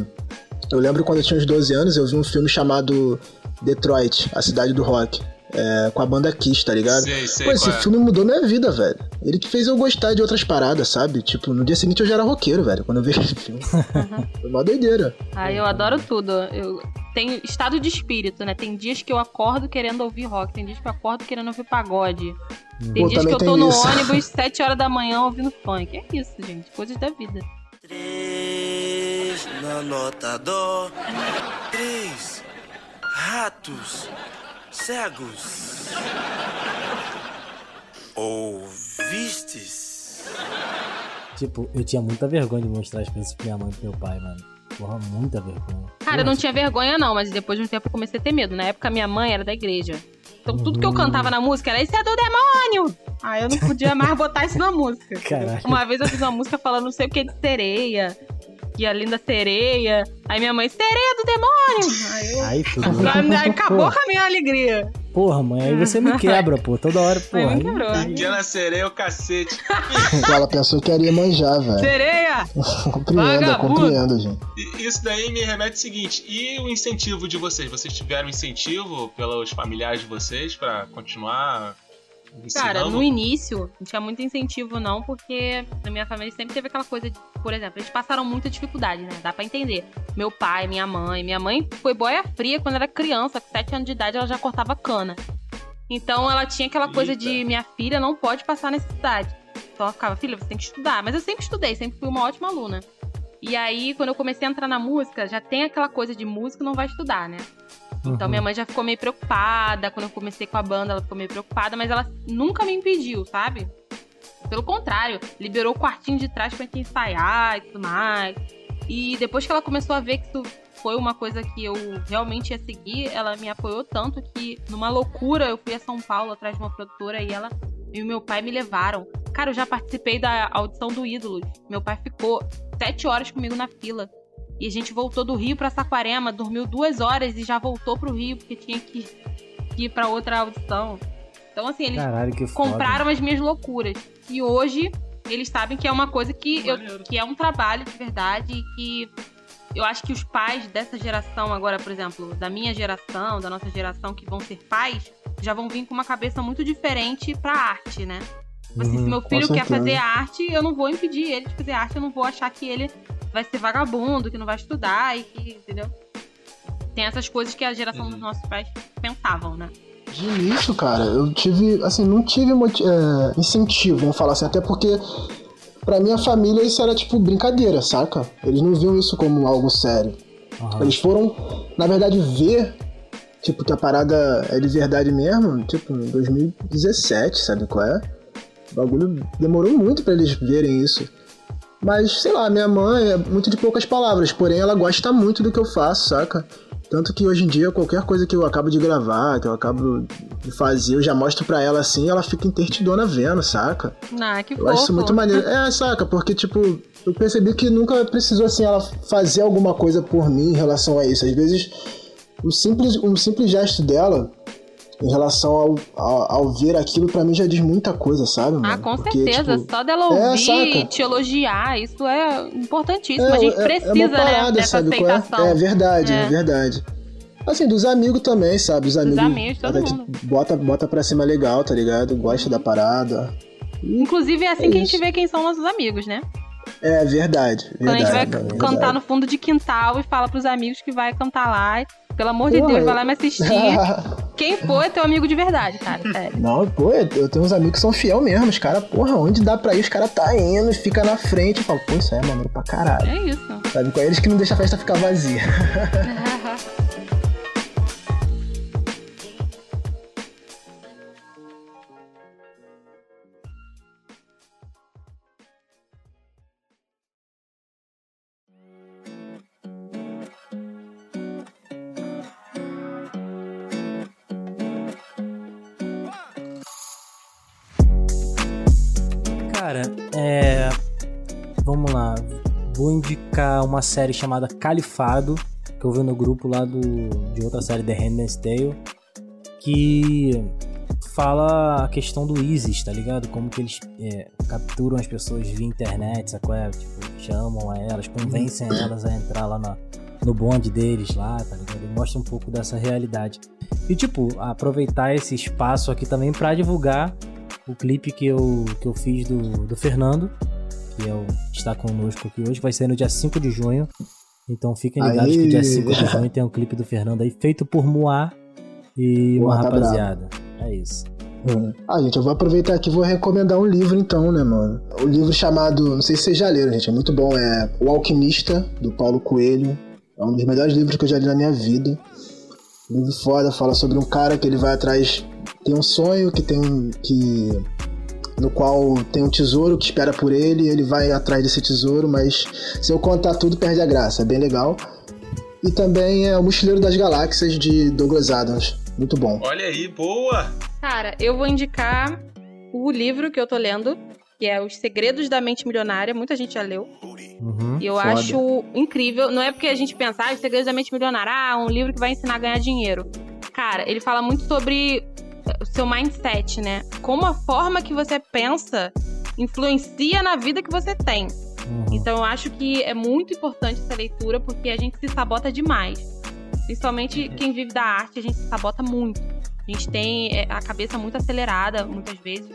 Speaker 7: eu lembro quando eu tinha uns 12 anos, eu vi um filme chamado Detroit, a cidade do rock. É, com a banda Kiss, tá ligado?
Speaker 5: Sei, sei
Speaker 7: Pô, esse
Speaker 5: é.
Speaker 7: filme mudou minha vida, velho. Ele que fez eu gostar de outras paradas, sabe? Tipo, no dia seguinte eu já era roqueiro, velho, quando eu vi esse filme. Foi uma doideira.
Speaker 6: Ah, eu adoro tudo. Eu tenho estado de espírito, né? Tem dias que eu acordo querendo ouvir rock, tem dias que eu acordo querendo ouvir pagode. Tem
Speaker 7: Pô,
Speaker 6: dias que eu tô no
Speaker 7: isso.
Speaker 6: ônibus 7 horas da manhã ouvindo funk. É isso, gente. Coisas da vida.
Speaker 1: Três na nota dó. Três ratos cegos. Ouvistes?
Speaker 4: Tipo, eu tinha muita vergonha de mostrar as coisas pra minha mãe e pro meu pai, mano. Porra, muita vergonha.
Speaker 6: Cara, eu não tinha vergonha, não, mas depois de um tempo eu comecei a ter medo. Na época, minha mãe era da igreja. Então, tudo que eu cantava na música era: Isso é do demônio! Aí eu não podia mais botar isso na música.
Speaker 4: Caraca.
Speaker 6: Uma vez eu fiz uma música falando não sei o que de sereia. Que a linda sereia. Aí minha mãe, sereia do demônio! Aí eu.
Speaker 4: Aí tudo.
Speaker 6: Aí acabou com a minha alegria.
Speaker 4: Porra, mãe, aí você me quebra, pô. Toda hora,
Speaker 6: Aí
Speaker 4: porra.
Speaker 6: me quebrou.
Speaker 5: Pequena sereia, o cacete.
Speaker 7: Ela pensou que ia manjar, velho.
Speaker 6: Sereia!
Speaker 7: Compreendo, compreendo, gente.
Speaker 5: E Isso daí me remete ao seguinte: e o incentivo de vocês? Vocês tiveram incentivo pelos familiares de vocês pra continuar
Speaker 6: Cara, no início, não tinha muito incentivo, não, porque na minha família sempre teve aquela coisa de, por exemplo, eles passaram muita dificuldade, né? Dá pra entender. Meu pai, minha mãe. Minha mãe foi boia fria quando era criança, com 7 anos de idade, ela já cortava cana. Então ela tinha aquela coisa
Speaker 5: Eita.
Speaker 6: de minha filha não pode passar necessidade. Então ela ficava, filha, você tem que estudar. Mas eu sempre estudei, sempre fui uma ótima aluna. E aí, quando eu comecei a entrar na música, já tem aquela coisa de músico não vai estudar, né? Então
Speaker 4: Uhum.
Speaker 6: minha mãe já ficou meio preocupada. Quando eu comecei com a banda, ela ficou meio preocupada, mas ela nunca me impediu, sabe? Pelo contrário, liberou o quartinho de trás pra gente ensaiar e tudo mais. E depois que ela começou a ver que isso foi uma coisa que eu realmente ia seguir, ela me apoiou tanto que, numa loucura, eu fui a São Paulo atrás de uma produtora e ela e o meu pai me levaram. Cara, eu já participei da audição do Ídolos. Meu pai ficou sete horas comigo na fila. E a gente voltou do Rio pra Saquarema, dormiu duas horas e já voltou pro Rio, porque tinha que ir pra outra audição. Então, assim, eles
Speaker 4: Caralho,
Speaker 6: compraram as minhas loucuras. E hoje eles sabem que é uma coisa que, eu, que é um trabalho de verdade e que eu acho que os pais dessa geração agora, por exemplo, da minha geração, da nossa geração que vão ser pais, já vão vir com uma cabeça muito diferente pra arte, né? Tipo assim, se
Speaker 4: Uhum,
Speaker 6: meu
Speaker 7: com
Speaker 6: filho quer fazer arte, eu não vou impedir ele de fazer arte, eu não vou achar que ele vai ser vagabundo, que não vai estudar e que, entendeu? Tem essas coisas que a geração
Speaker 5: Uhum.
Speaker 6: dos nossos pais pensavam, né?
Speaker 7: De início, cara, eu tive, assim, não tive é, incentivo, vamos falar assim, até porque pra minha família isso era tipo brincadeira, saca? Eles não viam isso como algo sério.
Speaker 4: Aham.
Speaker 7: Eles foram, na verdade, ver, tipo, que a parada é de verdade mesmo, tipo, em 2017, sabe qual é? O bagulho demorou muito pra eles verem isso. Mas, sei lá, minha mãe é muito de poucas palavras, porém ela gosta muito do que eu faço, saca? Tanto que hoje em dia, qualquer coisa que eu acabo de gravar, que eu acabo de fazer, eu já mostro pra ela assim ela fica intertidona vendo, saca?
Speaker 6: Ah, que
Speaker 7: Eu acho isso
Speaker 6: fofo.
Speaker 7: muito maneiro. É, saca? Porque, tipo, eu percebi que nunca precisou, assim, ela fazer alguma coisa por mim em relação a isso. Às vezes, o simples, um simples gesto dela em relação ao, ao, ao ver aquilo, pra mim já diz muita coisa, sabe?
Speaker 6: Ah,
Speaker 7: mano?
Speaker 6: com
Speaker 7: Porque,
Speaker 6: certeza.
Speaker 7: tipo,
Speaker 6: Só dela
Speaker 7: é,
Speaker 6: ouvir
Speaker 7: saca?
Speaker 6: e te elogiar, isso é importantíssimo.
Speaker 7: É,
Speaker 6: a gente
Speaker 7: é- é
Speaker 6: precisa, né,
Speaker 7: parada,
Speaker 6: dessa
Speaker 7: sabe é?
Speaker 6: aceitação.
Speaker 7: É verdade, é.
Speaker 6: É.
Speaker 7: verdade. Assim, dos amigos também, sabe? Os amigos.
Speaker 6: amigos, todo mundo.
Speaker 7: Bota, bota pra cima legal, tá ligado? Gosta da parada.
Speaker 6: Inclusive, é assim
Speaker 7: É
Speaker 6: que a gente
Speaker 7: isso.
Speaker 6: vê quem são nossos amigos, né?
Speaker 7: É verdade.
Speaker 6: Quando a gente vai
Speaker 7: verdade,
Speaker 6: cantar
Speaker 7: verdade.
Speaker 6: no fundo de quintal e fala pros amigos que vai cantar lá. Pelo amor de Deus,
Speaker 7: eu-
Speaker 6: vai lá me assistir. Quem for é teu amigo de verdade, cara. Sério.
Speaker 7: Não, pô, eu tenho uns amigos que são fiel mesmo. Os caras, porra, onde dá pra ir, os caras tá indo, fica na frente. Eu falo, pô, isso aí é maneiro pra caralho.
Speaker 6: É isso.
Speaker 7: Sabe, com eles que não deixa a festa ficar vazia.
Speaker 4: Cara, é. Vamos lá. Vou indicar uma série chamada Califado, que eu vi no grupo lá do, de outra série, The Handmaid's Tale, que fala a questão do ISIS, tá ligado? Como que eles é, capturam as pessoas via internet, sacou? É, tipo, chamam a elas, convencem elas a entrar lá na, no bonde deles lá, tá ligado? E mostra um pouco dessa realidade. E, tipo, aproveitar esse espaço aqui também pra divulgar o clipe que eu, que eu fiz do, do Fernando, que é o, está conosco aqui hoje, vai ser no dia 5 de junho. Então fiquem ligados
Speaker 7: Aê!
Speaker 4: que dia 5 de junho tem um clipe do Fernando aí, feito por Moá e uma
Speaker 7: Moá tá
Speaker 4: rapaziada. É isso.
Speaker 7: Ah, gente, eu vou aproveitar aqui e vou recomendar um livro então, né, mano? O livro chamado, não sei se vocês já leram, gente, é muito bom, é O Alquimista, do Paulo Coelho. É um dos melhores livros que eu já li na minha vida. Livro foda, fala sobre um cara que ele vai atrás, tem um sonho que tem que no qual tem um tesouro que espera por ele, e ele vai atrás desse tesouro, mas se eu contar tudo perde a graça, é bem legal. E também é O Mochileiro das Galáxias de Douglas Adams, muito bom.
Speaker 5: Olha aí, boa!
Speaker 6: Cara, eu vou indicar o livro que eu tô lendo, que é Os Segredos da Mente Milionária. Muita gente já leu.
Speaker 4: Uhum.
Speaker 6: E eu
Speaker 7: Foda.
Speaker 6: acho incrível. Não é porque a gente pensa, ah, Os Segredos da Mente Milionária, ah, um livro que vai ensinar a ganhar dinheiro. Cara, ele fala muito sobre o seu mindset, né? Como a forma que você pensa influencia na vida que você tem.
Speaker 4: Uhum.
Speaker 6: Então eu acho que é muito importante essa leitura porque a gente se sabota demais. Principalmente quem vive da arte, a gente se sabota muito. A gente tem é, a cabeça muito acelerada muitas vezes.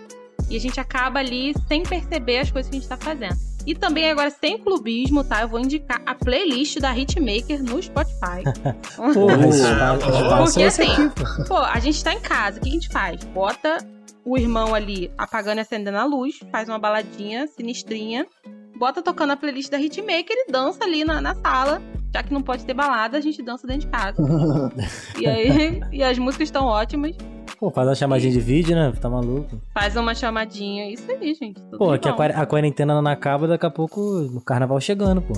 Speaker 6: E a gente acaba ali sem perceber as coisas que a gente tá fazendo. E também agora, sem clubismo, tá? Eu vou indicar a playlist da Hitmaker no Spotify.
Speaker 4: Porra, esse espaço-
Speaker 5: pô.
Speaker 4: espaço
Speaker 6: Porque
Speaker 4: é
Speaker 6: assim,
Speaker 4: pô,
Speaker 6: a gente tá em casa, o que a gente faz? Bota o irmão ali apagando e acendendo a luz, faz uma baladinha sinistrinha, bota tocando a playlist da Hitmaker e dança ali na, na sala. Já que não pode ter balada, a gente dança dentro de casa. e aí, e as músicas estão ótimas.
Speaker 4: Pô, faz uma chamadinha de vídeo, né? Tá maluco.
Speaker 6: Faz uma chamadinha, isso aí, gente. tudo
Speaker 4: Pô, aqui a, quarentena não acaba, daqui a pouco o carnaval chegando, pô.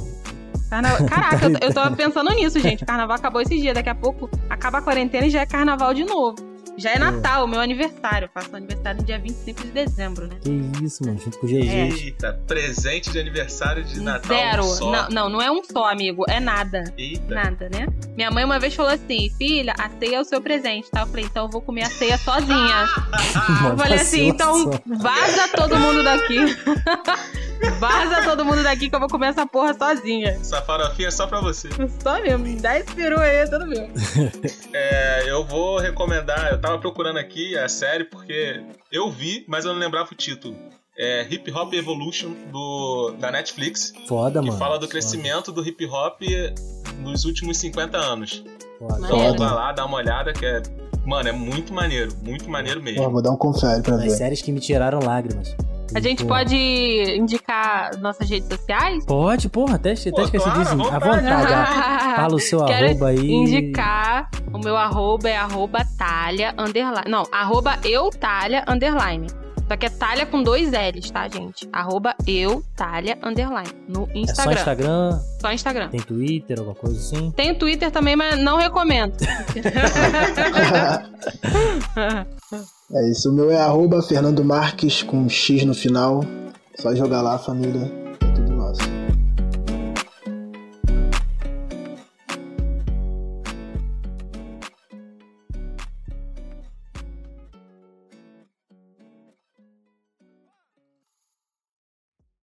Speaker 6: Carna- Caraca, eu, eu tô pensando nisso, gente. O carnaval acabou esse dia. Daqui a pouco acaba a quarentena e já é carnaval de novo. Já é Natal, meu aniversário. Eu faço aniversário no dia 25 de dezembro, né?
Speaker 4: Que isso, mano, junto com o GG.
Speaker 6: É.
Speaker 5: Eita, presente de aniversário de Natal.
Speaker 6: Zero.
Speaker 5: um só.
Speaker 6: Não, não, não é um só, amigo. É nada.
Speaker 5: Eita.
Speaker 6: Nada, né? Minha mãe uma vez falou assim: filha, a ceia é o seu presente, tá? Eu falei, então eu vou comer a ceia sozinha. Eu falei assim, então vaza todo mundo daqui. vaza todo mundo daqui que eu vou comer essa porra sozinha.
Speaker 5: Essa farofinha é só pra você.
Speaker 6: Só mesmo, 10 peru aí, tudo meu.
Speaker 5: É, eu vou recomendar. Eu tava procurando aqui a série porque eu vi, mas eu não lembrava o título. É Hip Hop Evolution do, da Netflix.
Speaker 4: Foda,
Speaker 5: que
Speaker 4: mano.
Speaker 5: fala do
Speaker 4: Foda,
Speaker 5: crescimento do hip hop nos últimos 50 anos.
Speaker 4: foda.
Speaker 5: Então vai lá, dá uma olhada que é. Mano, é muito maneiro, muito maneiro mesmo.
Speaker 7: vou dar um confere pra ver.
Speaker 4: séries que me tiraram lágrimas.
Speaker 6: A gente
Speaker 4: Pô.
Speaker 6: pode indicar nossas redes sociais?
Speaker 4: Pode, porra, até, até
Speaker 5: Pô,
Speaker 4: esqueci
Speaker 5: claro,
Speaker 4: disso.
Speaker 5: à
Speaker 4: vontade. ó. Fala o seu
Speaker 6: Quero
Speaker 4: arroba aí.
Speaker 6: indicar. O meu arroba é arroba talha underline. Não, arroba eu talha underline. Só que é talha com dois L's, tá, gente? Arroba eu talha underline. No
Speaker 4: É só
Speaker 6: Instagram.
Speaker 4: Instagram,
Speaker 6: Só Instagram.
Speaker 4: tem Twitter, alguma coisa assim.
Speaker 6: Tem o Twitter também, mas não recomendo.
Speaker 7: É isso, o meu é arroba Fernando Marques com X no final. Só jogar lá, família.